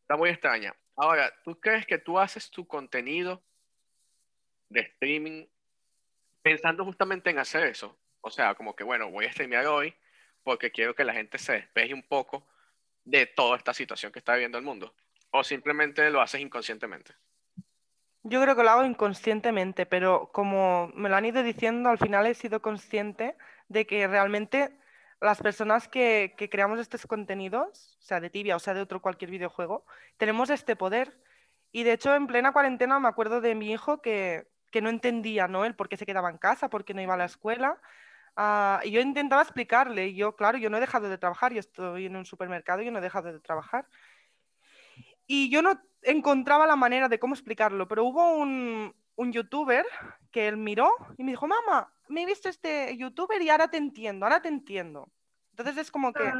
Está muy extraña. Ahora, ¿tú crees que tú haces tu contenido de streaming pensando justamente en hacer eso? O sea, como que, bueno, voy a streamear hoy porque quiero que la gente se despeje un poco de toda esta situación que está viviendo el mundo. O simplemente lo haces inconscientemente. Yo creo que lo hago inconscientemente, pero como me lo han ido diciendo, al final he sido consciente de que realmente las personas que, creamos estos contenidos, sea de tibia o sea de otro cualquier videojuego, tenemos este poder. Y de hecho, en plena cuarentena me acuerdo de mi hijo que, no entendía ¿no? el por qué se quedaba en casa, por qué no iba a la escuela. Ah, y yo intentaba explicarle, yo, claro, yo no he dejado de trabajar, yo estoy en un supermercado y yo no he dejado de trabajar. Y yo no encontraba la manera de cómo explicarlo, pero hubo un, un youtuber que él miró y me dijo, mamá, me he visto este youtuber y ahora te entiendo, ahora te entiendo. Entonces es como que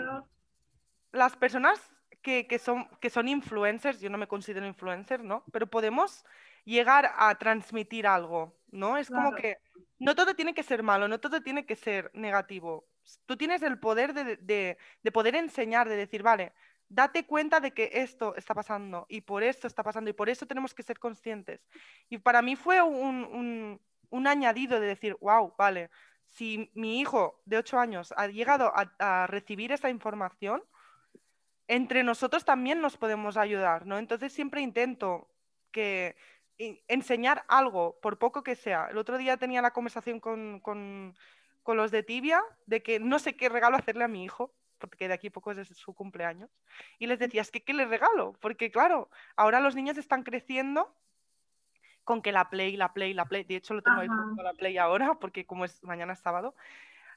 las personas que, que, son, que son influencers, yo no me considero influencer, ¿no? Pero podemos llegar a transmitir algo, ¿no? Es como que no todo tiene que ser malo, no todo tiene que ser negativo. Tú tienes el poder de, de, de poder enseñar, de decir, vale, date cuenta de que esto está pasando y por esto está pasando y por eso tenemos que ser conscientes. Y para mí fue un, añadido de decir, wow, vale, si mi hijo de 8 años ha llegado a, recibir esa información, entre nosotros también nos podemos ayudar, ¿no? Entonces siempre intento que enseñar algo, por poco que sea. El otro día tenía la conversación con, con los de Tibia de que no sé qué regalo hacerle a mi hijo porque de aquí poco es su cumpleaños, y les decía, es que ¿qué les regalo? Porque claro, ahora los niños están creciendo con que la Play, la Play, la Play, de hecho lo tengo ahí la Play ahora, porque como es mañana es sábado,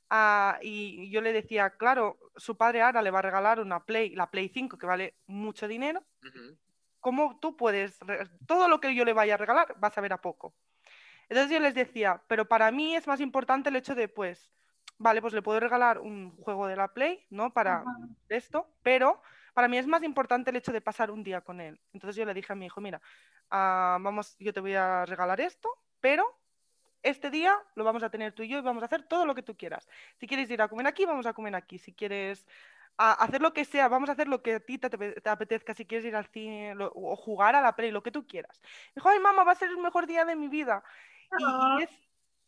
ah, y yo le decía, claro, su padre ahora le va a regalar una Play, la Play 5, que vale mucho dinero, ¿cómo tú puedes, todo lo que yo le vaya a regalar, vas a ver a poco? Entonces yo les decía, pero para mí es más importante el hecho de, pues, vale, pues le puedo regalar un juego de la Play, ¿no? Para esto, pero para mí es más importante el hecho de pasar un día con él. Entonces yo le dije a mi hijo, mira, ah, vamos, yo te voy a regalar esto, pero este día lo vamos a tener tú y yo y vamos a hacer todo lo que tú quieras. Si quieres ir a comer aquí, vamos a comer aquí. Si quieres hacer lo que sea, vamos a hacer lo que a ti te, apetezca. Si quieres ir al cine o jugar a la Play, lo que tú quieras. Dijo, ay, mamá, va a ser el mejor día de mi vida. Y, es,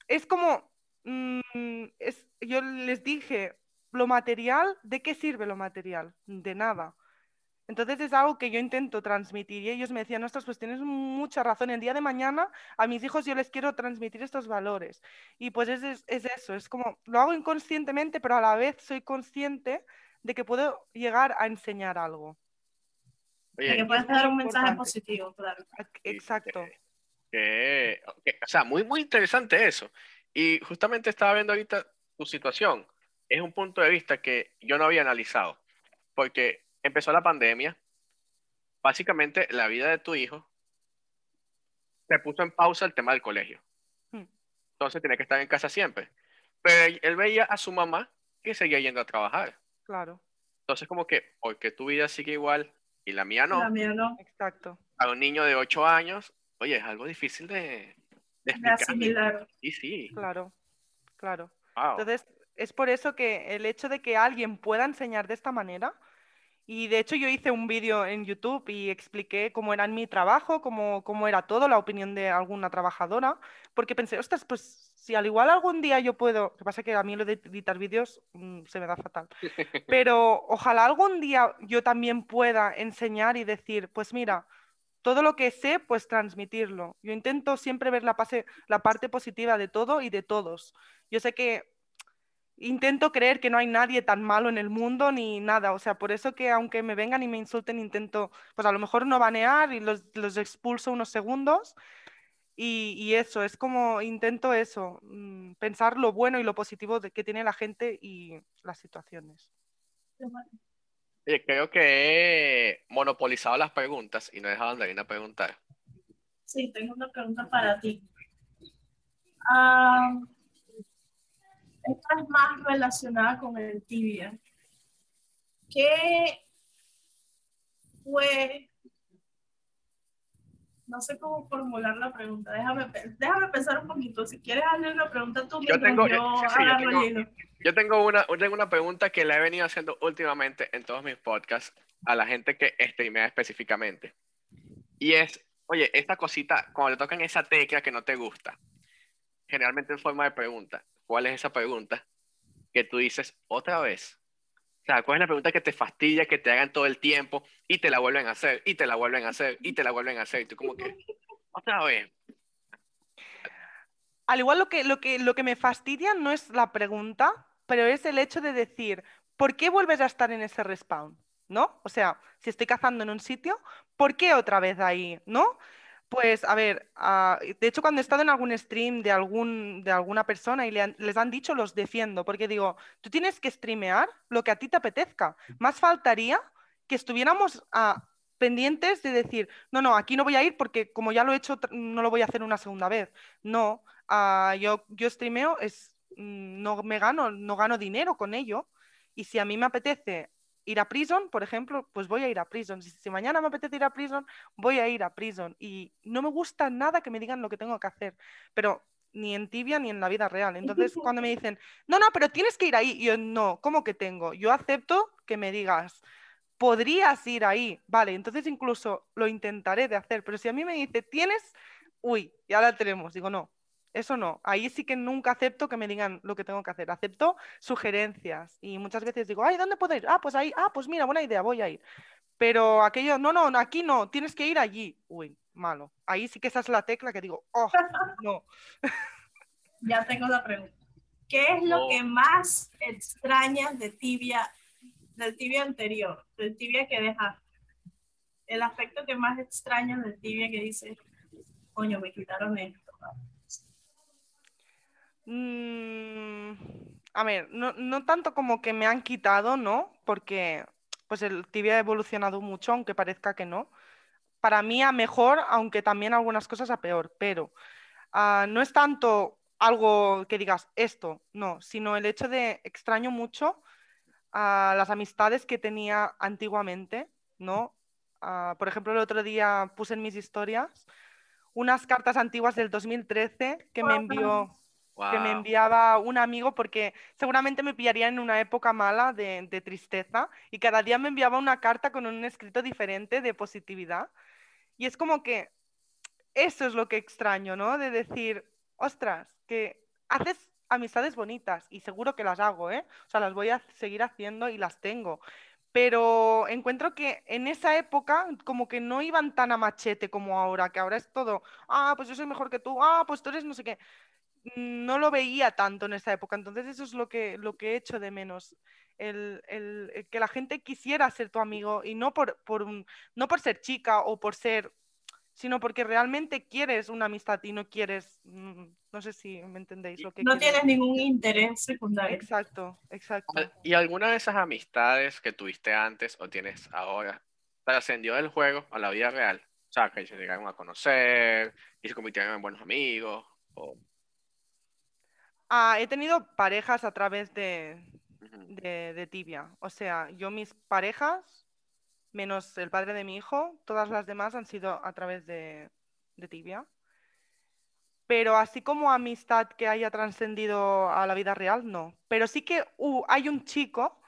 es como, Mm, es, yo les dije, lo material, ¿de qué sirve lo material? De nada. Entonces es algo que yo intento transmitir y ellos me decían, ostras, pues tienes mucha razón, el día de mañana a mis hijos yo les quiero transmitir estos valores. Y pues es, es, eso, es como, lo hago inconscientemente, pero a la vez soy consciente de que puedo llegar a enseñar algo. que puedes dar un mensaje positivo, claro. Exacto. o sea, muy, muy interesante eso. Y justamente estaba viendo ahorita tu situación. Es un punto de vista que yo no había analizado, porque empezó la pandemia, básicamente la vida de tu hijo se puso en pausa el tema del colegio. Hmm. Entonces tiene que estar en casa siempre. Pero él veía a su mamá que seguía yendo a trabajar. Claro. Entonces como que, porque tu vida sigue igual y la mía no. La mía no. Exacto. A un niño de 8 años, oye, es algo difícil de, Sí, sí. Claro, claro. Entonces, es por eso que el hecho de que alguien pueda enseñar de esta manera, y de hecho yo hice un vídeo en YouTube y expliqué cómo era mi trabajo, cómo, cómo era todo, la opinión de alguna trabajadora, porque pensé, ostras, pues si al igual algún día yo puedo, lo que pasa es que a mí lo de editar vídeos mm, se me da fatal, <laughs> pero ojalá algún día yo también pueda enseñar y decir, pues mira, todo lo que sé, pues transmitirlo. Yo intento siempre ver la, la parte positiva de todo y de todos. Yo sé que intento creer que no hay nadie tan malo en el mundo ni nada. O sea, por eso que aunque me vengan y me insulten, intento, pues a lo mejor no banear y los, expulso unos segundos. Y, eso, es como intento eso, mm, pensar lo bueno y lo positivo de que tiene la gente y las situaciones. Oye, creo que he monopolizado las preguntas y no he dejado a Andreina preguntar. Sí, tengo una pregunta para ti. Ah, esta es más relacionada con el tibia. ¿Qué fue? No sé cómo formular la pregunta. Déjame, déjame pensar un poquito. Si quieres hacer una pregunta tú, yo tengo, yo, sí, sí, yo tengo-. Yo una, tengo una pregunta que le he venido haciendo últimamente en todos mis podcasts a la gente que streamea específicamente. Y es, oye, esta cosita, cuando le tocan esa tecla que no te gusta, generalmente en forma de pregunta, ¿cuál es esa pregunta que tú dices otra vez? O sea, ¿cuál es la pregunta que te fastidia, que te hagan todo el tiempo y te la vuelven a hacer, y te la vuelven a hacer, y te la vuelven a hacer? Y tú como que, otra vez. Al igual lo que, lo que, lo que me fastidia no es la pregunta, pero es el hecho de decir, ¿por qué vuelves a estar en ese respawn? ¿No? O sea, si estoy cazando en un sitio, ¿por qué otra vez ahí? ¿No? Pues a ver, ah, de hecho cuando he estado en algún stream de, algún, de alguna persona y le han- les han dicho, los defiendo, porque digo, tú tienes que streamear lo que a ti te apetezca. Más faltaría que estuviéramos ah, pendientes de decir, no, no, aquí no voy a ir porque como ya lo he hecho, no lo voy a hacer una segunda vez. No, ah, yo, yo streameo, es, mm, no me gano, no gano dinero con ello. Y si a mí me apetece ir a Prison, por ejemplo, pues voy a ir a Prison. Si, si mañana me apetece ir a Prison, voy a ir a Prison. Y no me gusta nada que me digan lo que tengo que hacer, pero ni en tibia ni en la vida real. Entonces, <laughs> cuando me dicen, no, no, pero tienes que ir ahí, yo no, ¿cómo que tengo? Yo acepto que me digas, podrías ir ahí, vale, entonces incluso lo intentaré de hacer, pero si a mí me dice, tienes, uy, ya la tenemos, digo, no, eso no, ahí sí que nunca acepto que me digan lo que tengo que hacer, acepto sugerencias y muchas veces digo, ay, ¿dónde puedo ir? Ah, pues ahí, ah, pues mira, buena idea, voy a ir. Pero aquello, no, no, no, aquí no, tienes que ir allí. Uy, malo. Ahí sí que esa es la tecla que digo, oh, <laughs> no. Ya tengo la pregunta. ¿Qué es lo Oh. que más extrañas de tibia, del tibia anterior, del tibia que dejaste? El aspecto que más extrañas del tibia que dices, coño, me quitaron esto. Mm, a ver, no, no tanto como que me han quitado, ¿no? Porque pues el tibia ha evolucionado mucho, aunque parezca que no. Para mí a mejor, aunque también algunas cosas a peor, pero ah, no es tanto algo que digas esto, no, sino el hecho de extraño mucho a las amistades que tenía antiguamente, ¿no? Ah, por ejemplo, el otro día puse en mis historias unas cartas antiguas del 2013 que me envió que me enviaba un amigo porque seguramente me pillaría en una época mala de, de tristeza y cada día me enviaba una carta con un escrito diferente de positividad. Y es como que eso es lo que extraño, ¿no? De decir, ostras, que haces amistades bonitas y seguro que las hago, ¿eh? O sea, las voy a seguir haciendo y las tengo. Pero encuentro que en esa época como que no iban tan a machete como ahora, que ahora es todo, ah, pues yo soy mejor que tú, ah, pues tú eres no sé qué no lo veía tanto en esa época. Entonces eso es lo que, lo que he hecho de menos. El, el- el que la gente quisiera ser tu amigo y no por, por un- no por ser chica o por ser, sino porque realmente quieres una amistad y no quieres, mm, no sé si me entendéis lo que No tienes decir. ningún interés secundario. Exacto, exacto. ¿Y alguna de esas amistades que tuviste antes o tienes ahora trascendió del juego a la vida real? O sea, que se llegaron a conocer y se convirtieron en buenos amigos. O... Ah, he tenido parejas a través de, Ujú. de, de tibia. O sea, yo mis parejas, menos el padre de mi hijo, todas las demás han sido a través de, de tibia. Pero así como amistad que haya trascendido a la vida real, no. Pero sí que uh, hay un chico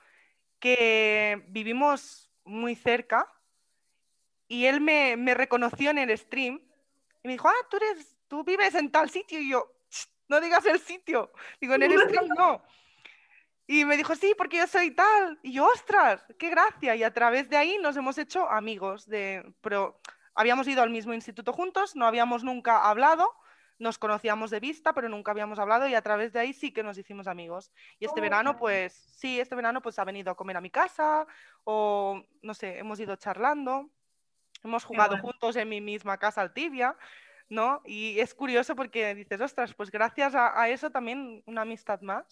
que vivimos muy cerca y él me, me reconoció en el stream y me dijo, ah, tú eres, tú vives en tal sitio y yo, "Ch, no digas el sitio. Digo, en el <laughs> stream no. Y me dijo, sí, porque yo soy tal. Y yo, ostras, qué gracia. Y a través de ahí nos hemos hecho amigos. De, pero habíamos ido al mismo instituto juntos, no habíamos nunca hablado, nos conocíamos de vista, pero nunca habíamos hablado y a través de ahí sí que nos hicimos amigos. Y este Oh, verano, pues sí, este verano pues ha venido a comer a mi casa o no sé, hemos ido charlando, hemos jugado bueno. juntos en mi misma casa al tibia. ¿No? Y es curioso porque dices, ostras, pues gracias a, a eso también una amistad más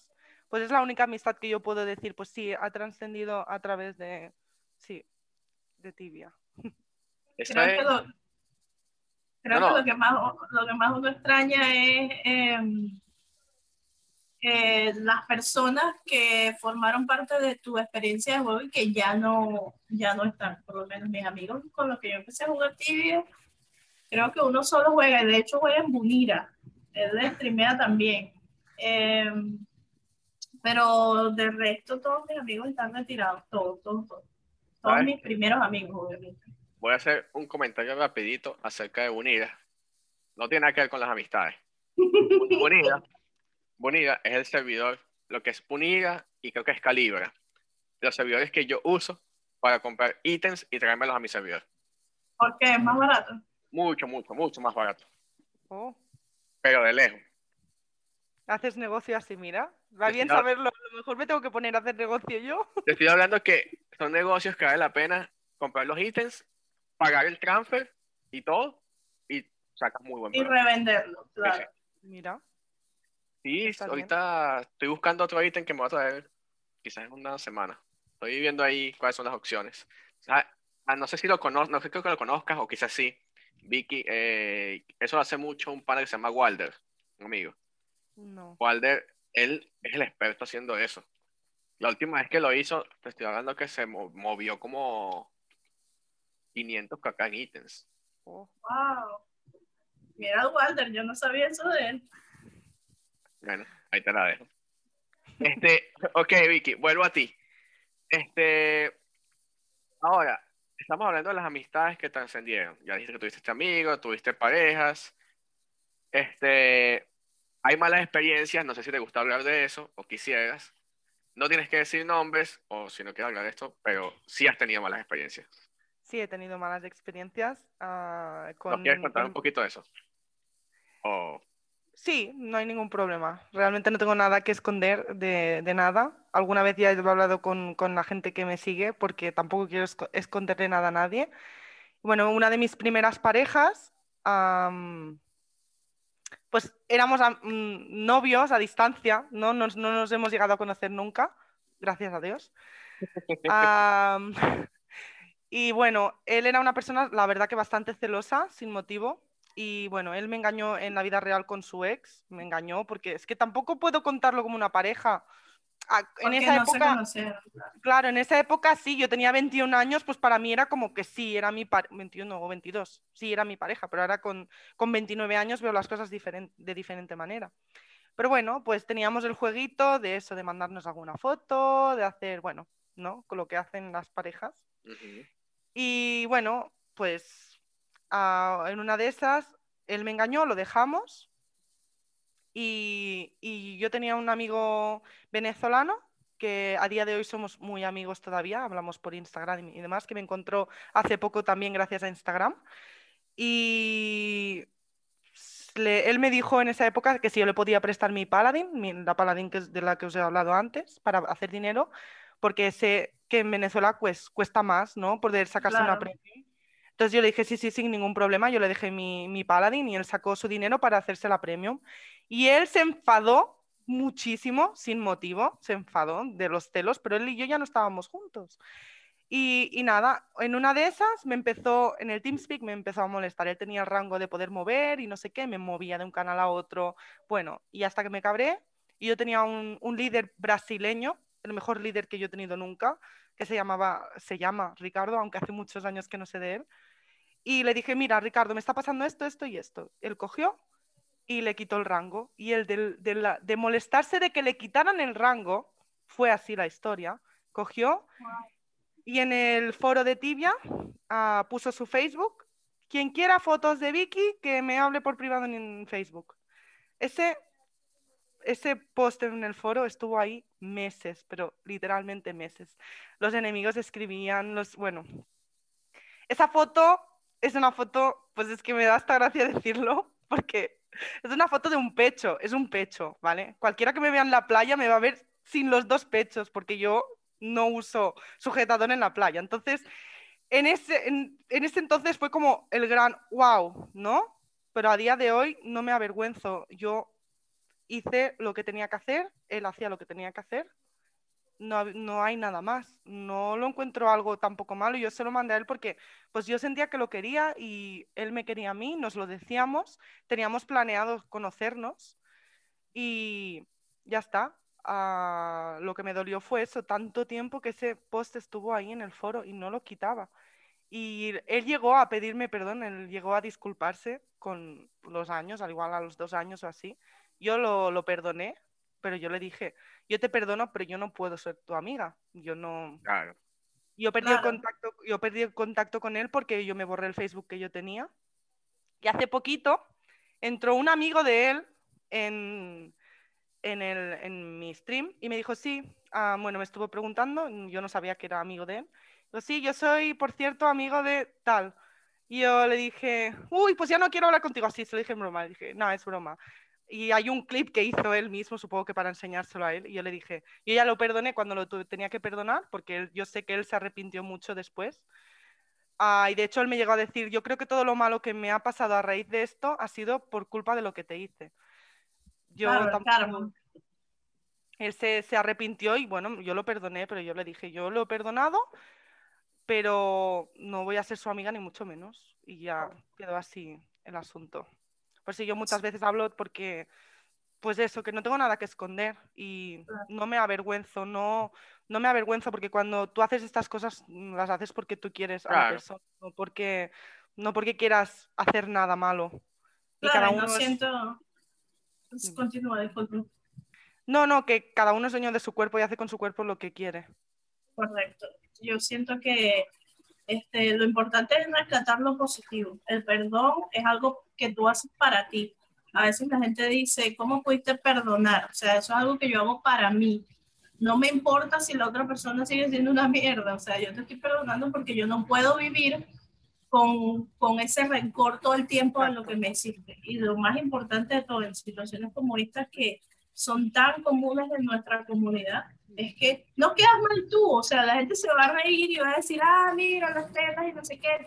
pues es la única amistad que yo puedo decir, pues sí, ha trascendido a través de, Sí, de tibia. <laughs> Creo, es- que, lo, creo No, no. que lo que más lo que más uno extraña es em, eh, las personas que formaron parte de tu experiencia de juego y que ya no, ya no están, por lo menos mis amigos con los que yo empecé a jugar tibia, creo que uno solo juega, y de hecho juega en Bunira, él le streamea también. Em, pero de resto todos mis amigos están retirados, todos, todos, todos. Todos mis primeros amigos, obviamente. voy a hacer un comentario rapidito acerca de Bonida. No tiene nada que ver con las amistades. <laughs> Bonida, Bonida es el servidor, lo que es Bonida y creo que es Calibra. Los servidores que yo uso para comprar ítems y traérmelos a mi servidor. Porque es más barato. Mucho, mucho, mucho más barato. Oh, Pero de lejos. haces negocio así, mira. Va bien saberlo. A lo mejor me tengo que poner a hacer negocio yo. <laughs> Te estoy hablando que son negocios que vale la pena comprar los ítems, pagar el transfer y todo, y sacas muy buen Y provecho. revenderlo, claro. Mira. Sí, Está bien. ahorita estoy buscando otro ítem que me va a traer quizás en una semana. Estoy viendo ahí cuáles son las opciones. Ah, ah, no sé si lo conozco, no sé creo que lo conozcas o quizás sí. Vicky, eh, eso lo hace mucho un pana que se llama Walder, un amigo. No. Walder, él es el experto haciendo eso. La última vez que lo hizo, te estoy hablando que se mo- movió como 500 kk en ítems. Oh. Wow. Mira Walter, yo no sabía eso de él. Bueno, ahí te la dejo. Este, ok, Vicky, vuelvo a ti. Este, ahora, estamos hablando de las amistades que trascendieron. Ya dijiste que tuviste este amigo, tuviste parejas. Este, hay malas experiencias, no sé si te gusta hablar de eso o quisieras. No tienes que decir nombres o si no quieres hablar de esto, pero sí has tenido malas experiencias. Sí, he tenido malas experiencias ah, ¿Nos con... quieres contar un con- poquito de eso? O, Sí, no hay ningún problema. Realmente no tengo nada que esconder de, nada. Alguna vez ya he hablado con, con la gente que me sigue porque tampoco quiero esco- esconderle nada a nadie. Bueno, una de mis primeras parejas, am, pues éramos am- mm, novios a distancia, ¿no? Nos- no nos hemos llegado a conocer nunca, gracias a Dios. <laughs> Y bueno, él era una persona, la verdad que bastante celosa, sin motivo. Y bueno, él me engañó en la vida real con su ex, me engañó porque es que tampoco puedo contarlo como una pareja. Ah, En esa no época, claro. en esa época sí, yo tenía 21 años, pues para mí era como que sí, era mi pareja, 21 o 22, sí, era mi pareja, pero ahora con, con 29 años veo las cosas diferen- de diferente manera. Pero bueno, pues teníamos el jueguito de eso, de mandarnos alguna foto, de hacer, bueno, ¿no? Con lo que hacen las parejas. Y bueno, pues ah, en una de esas, él me engañó, lo dejamos. Y, y yo tenía un amigo venezolano que a día de hoy somos muy amigos todavía, hablamos por Instagram y demás, que me encontró hace poco también gracias a Instagram. Y le- él me dijo en esa época que si yo le podía prestar mi Paladin, mi- la Paladin que es de la que os he hablado antes, para hacer dinero, porque sé que en Venezuela pues, cuesta más, ¿no? Poder sacarse una Claro. Entonces yo le dije, sí, sí, sin ningún problema, yo le dejé mi, mi Paladin y él sacó su dinero para hacerse la premium. Y él se enfadó muchísimo, sin motivo, se enfadó de los celos, pero él y yo ya no estábamos juntos. Y, y nada, en una de esas me empezó, en el TeamSpeak me empezó a molestar. Él tenía el rango de poder mover y no sé qué, me movía de un canal a otro. Bueno, y hasta que me cabré, y yo tenía un, un líder brasileño, el mejor líder que yo he tenido nunca, que se llamaba, se llama Ricardo, aunque hace muchos años que no sé de él. Y le dije, mira, Ricardo, me está pasando esto, esto y esto. Él cogió y le quitó el rango. Y el del- de, la- de molestarse de que le quitaran el rango, fue así la historia. Cogió y en el foro de Tibia ah, puso su Facebook. Quien quiera fotos de Vicky, que me hable por privado en Facebook. Ese, ese post en el foro estuvo ahí meses, pero literalmente meses. Los enemigos escribían, los, bueno, esa foto es una foto, pues es que me da hasta gracia <laughs> decirlo, porque es una foto de un pecho, es un pecho, ¿vale? Cualquiera que me vea en la playa me va a ver sin los dos pechos, porque yo no uso sujetador en la playa. Entonces, en ese, en, en ese entonces fue como el gran wow, ¿no? Pero a día de hoy no me avergüenzo. Yo hice lo que tenía que hacer, él hacía lo que tenía que hacer no, no, hay nada más. No lo encuentro algo tampoco malo. Yo se lo mandé a él porque pues yo sentía que lo quería y él me quería a mí, nos lo decíamos, teníamos planeado conocernos y ya está. Ah, lo que me dolió fue eso, tanto tiempo que ese post estuvo ahí en el foro y no lo quitaba. Y él llegó a pedirme perdón, él llegó a disculparse con los años, al igual a los dos años o así. Yo lo, lo perdoné, pero yo le dije, yo te perdono, pero yo no puedo ser tu amiga. Yo no. Claro. Yo perdí, el contacto, yo perdí el contacto con él porque yo me borré el Facebook que yo tenía. Y hace poquito entró un amigo de él en, en, el, en mi stream y me dijo, sí, ah, bueno, me estuvo preguntando, yo no sabía que era amigo de él. Digo, sí, yo soy, por cierto, amigo de tal. Y yo le dije, uy, pues ya no quiero hablar contigo así, se lo dije en broma. Le dije, no, es broma. Y hay un clip que hizo él mismo, supongo que para enseñárselo a él. Y yo le dije, yo ya lo perdoné cuando lo tenía que perdonar, porque yo sé que él se arrepintió mucho después. Ah, y de hecho él me llegó a decir, yo creo que todo lo malo que me ha pasado a raíz de esto ha sido por culpa de lo que te hice. Yo tampoco... Él se, se arrepintió y bueno, yo lo perdoné, pero yo le dije, yo lo he perdonado, pero no voy a ser su amiga ni mucho menos. Y ya quedó así el asunto. Por si yo muchas veces hablo porque, pues eso, que no tengo nada que esconder y no me avergüenzo, no, no me avergüenzo porque cuando tú haces estas cosas mm, las haces porque tú quieres a la persona, no porque, no porque quieras hacer nada malo. y cada uno no siento... Continúa, disculpe. No, no, que cada uno es dueño de su cuerpo y hace con su cuerpo lo que quiere. Correcto. Yo siento que este, lo importante es rescatar lo positivo. El perdón es algo que tú haces para ti. A veces la gente dice, ¿cómo pudiste perdonar? O sea, eso es algo que yo hago para mí. No me importa si la otra persona sigue siendo una mierda. O sea, yo te estoy perdonando porque yo no puedo vivir con, con ese rencor todo el tiempo a lo que me hiciste. Y lo más importante de todo, en situaciones como estas que son tan comunes en nuestra comunidad, es que no quedas mal tú, o sea, la gente se va a reír y va a decir, ah, mira las tetas y no sé qué,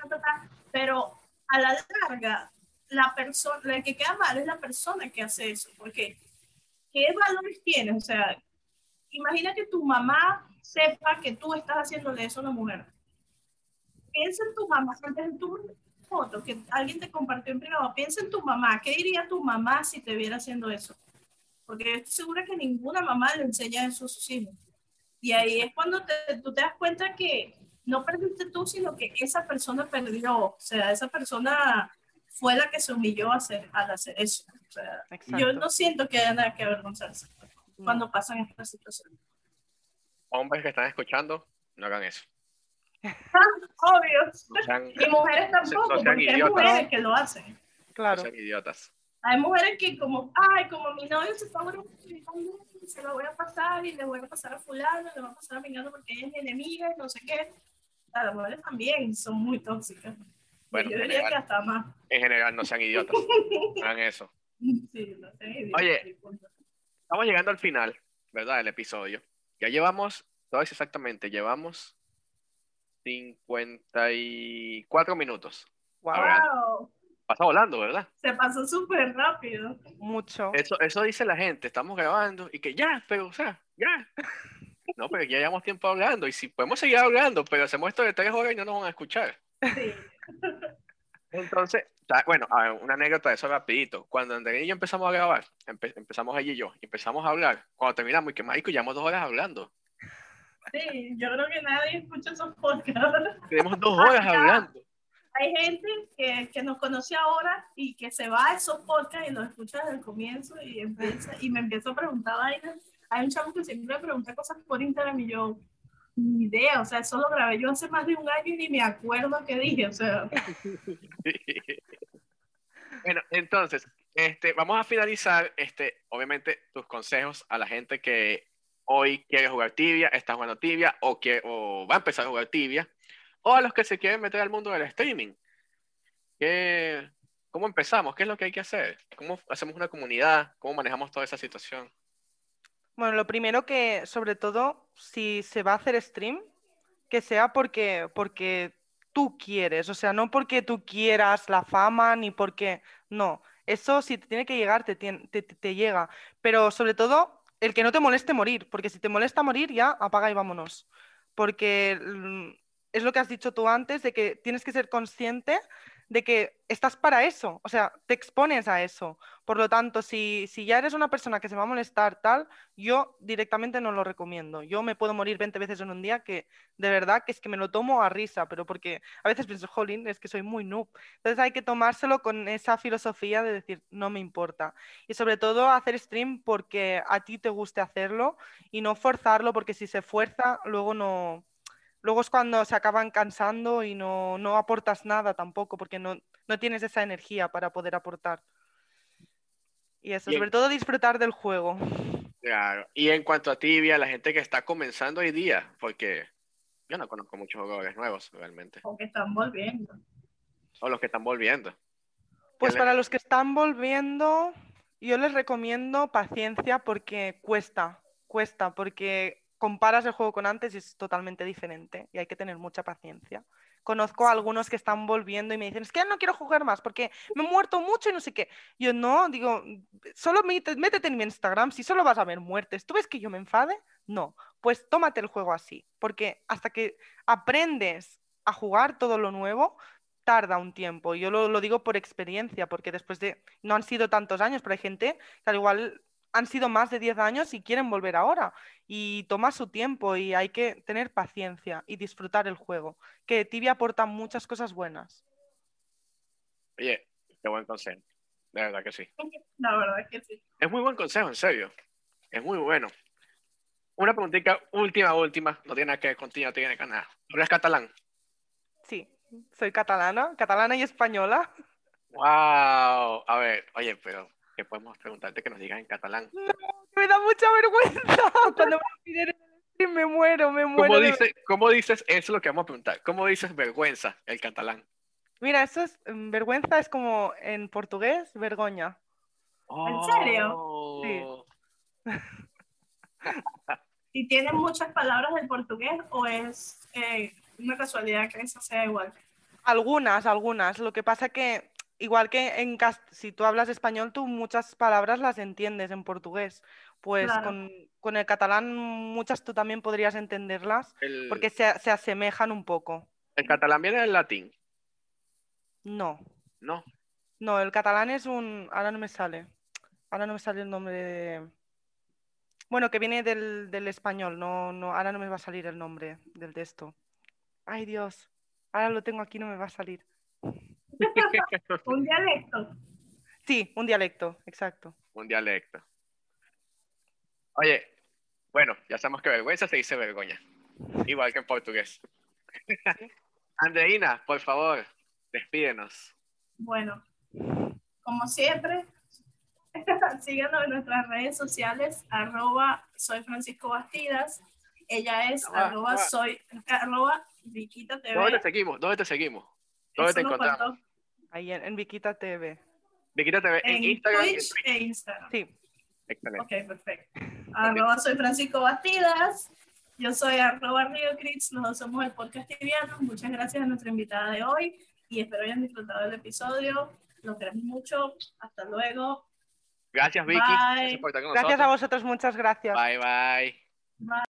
pero a la larga, la persona, la que queda mal es la persona que hace eso, porque ¿qué valores tienes? O sea, imagina que tu mamá sepa que tú estás haciéndole eso a una mujer. Piensa en tu mamá, antes en tu foto que alguien te compartió en privado, piensa en tu mamá, ¿qué diría tu mamá si te viera haciendo eso? Porque yo estoy segura que ninguna mamá le enseña eso a sus hijos. Y ahí es cuando te, tú te das cuenta que no perdiste tú, sino que esa persona perdió. O sea, esa persona fue la que se humilló a hacer, al hacer eso. O sea, yo no siento que haya nada que avergonzarse cuando pasan estas situaciones. Hombres que están escuchando, no hagan eso. <laughs> Obvio. y mujeres tampoco, porque hay mujeres que lo hacen. Claro. No sean idiotas. Hay mujeres que como, ay, como mi novio se está se lo voy a pasar y le voy a pasar a fulano, le voy a pasar a mi porque ella es mi enemiga y no sé qué. Las mujeres también son muy tóxicas. Bueno, yo diría que hasta más. En general, no sean idiotas. <laughs> hagan eso. Sí, no sean idiotas. Oye, estamos llegando al final, ¿verdad? Del episodio. Ya llevamos, todo exactamente, llevamos 54 minutos. Wow. Pasa volando, ¿verdad? Se pasó súper rápido. Mucho. Eso, eso dice la gente, estamos grabando y que ya, pero, o sea, ya. <laughs> No, pero ya llevamos tiempo hablando y si podemos seguir hablando, pero hacemos esto de tres horas y no nos van a escuchar. Sí. <laughs> Entonces, bueno, una anécdota de eso rapidito. Cuando André y yo empezamos a grabar, empezamos allí y yo, empezamos a hablar, cuando terminamos y que Marico, llevamos dos horas hablando. Sí, yo creo que nadie escucha esos podcasts. Tenemos dos horas hablando hay gente que, que, nos conoce ahora y que se va a esos podcasts y los escucha desde el comienzo y, empieza, y me empiezo a preguntar vainas. Hay un chavo que siempre me pregunta cosas por Instagram y yo, ni idea, o sea, eso lo grabé yo hace más de un año y ni me acuerdo qué dije, o sea. <laughs> bueno, entonces, este, vamos a finalizar, este, obviamente, tus consejos a la gente que hoy quiere jugar tibia, está jugando tibia o, que, o va a empezar a jugar tibia o a los que se quieren meter al mundo del streaming. ¿Qué, ¿Cómo empezamos? ¿Qué es lo que hay que hacer? ¿Cómo hacemos una comunidad? ¿Cómo manejamos toda esa situación? Bueno, lo primero que, sobre todo, si se va a hacer stream, que sea porque, porque tú quieres, o sea, no porque tú quieras la fama ni porque, no, eso si te tiene que llegar, te, te, te llega, pero sobre todo el que no te moleste morir, porque si te molesta morir, ya apaga y vámonos. Porque mm, es lo que has dicho tú antes, de que tienes que ser consciente de que estás para eso, o sea, te expones a eso. Por lo tanto, si, si, ya eres una persona que se va a molestar tal, yo directamente no lo recomiendo. Yo me puedo morir 20 veces en un día que de verdad que es que me lo tomo a risa, pero porque a veces pienso, jolín, es que soy muy noob. Entonces hay que tomárselo con esa filosofía de decir, no me importa. Y sobre todo hacer stream porque a ti te guste hacerlo y no forzarlo porque si se fuerza, luego no, luego es cuando se acaban cansando y no, no aportas nada tampoco, porque no, no, tienes esa energía para poder aportar. Y eso, sobre todo disfrutar del juego. Claro. Y en cuanto a tibia, la gente que está comenzando hoy día, porque yo no conozco muchos jugadores nuevos realmente. O que están volviendo. O los que están volviendo. Pues para los que están volviendo, yo les recomiendo paciencia porque cuesta, cuesta, porque comparas el juego con antes y es totalmente diferente y hay que tener mucha paciencia. Conozco a algunos que están volviendo y me dicen, es que no quiero jugar más porque me he muerto mucho y no sé qué. Yo no, digo, solo métete en mi Instagram, si solo vas a ver muertes, ¿tú ves que yo me enfade? No, pues tómate el juego así, porque hasta que aprendes a jugar todo lo nuevo, tarda un tiempo. Yo lo, lo, digo por experiencia, porque después de, no han sido tantos años, pero hay gente que al igual han sido más de 10 años y quieren volver ahora. Y toma su tiempo y hay que tener paciencia y disfrutar el juego, que Tibia aporta muchas cosas buenas. Oye, qué buen consejo. De verdad que sí. <laughs> La verdad es que sí. Es muy buen consejo, en serio. Es muy bueno. Una preguntita última, última. No tiene que ver contigo, no tiene nada. ¿Eres catalán? Sí, soy catalana, catalana y española. Wow. A ver, oye, pero que podemos preguntarte que nos digas en catalán. No, me da mucha vergüenza. <laughs> Cuando me piden el stream me muero, me muero. ¿Cómo, dice, ¿Cómo dices? Eso es lo que vamos a preguntar. ¿Cómo dices vergüenza el catalán? Mira, eso es, mm, vergüenza es como en portugués, vergoña. ¿En serio? Sí. <laughs> ¿Y tienen muchas palabras del portugués o es eh, una casualidad que eso sea igual? Algunas, algunas. Lo que pasa que igual que en si tú hablas español, tú muchas palabras las entiendes en portugués. Pues con, con, el catalán muchas tú también podrías entenderlas porque se, se, asemejan un poco. ¿El catalán viene del latín? No. No. No, el catalán es un... Ahora no me sale. Ahora no me sale el nombre de... Bueno, que viene del, del español. No, no, ahora no me va a salir el nombre del texto. Ay, Dios. Ahora lo tengo aquí, no me va a salir. Un dialecto. Sí, un dialecto, exacto. Un dialecto. Oye, bueno, ya sabemos que vergüenza se dice vergoña, igual que en portugués. <laughs> Andreina, por favor, despídenos. Bueno, como siempre, <laughs> síganos en nuestras redes sociales, arroba soy Francisco Bastidas, ella es arroba soy, arroba Viquita TV. ¿Dónde te seguimos? ¿Dónde te seguimos? ¿Dónde te encontramos? Ahí en, Viquita TV. Viquita TV, en, Instagram. Twitch e Instagram. Sí. Excelente. Ok, perfecto. Arroba soy Francisco Bastidas. Yo soy arroba Río Crits. Nosotros somos el podcast tibiano. Muchas gracias a nuestra invitada de hoy y espero hayan disfrutado del episodio. Los queremos mucho. Hasta luego. Gracias, Vicky. Gracias, gracias a vosotros. Muchas gracias. Bye, bye. Bye.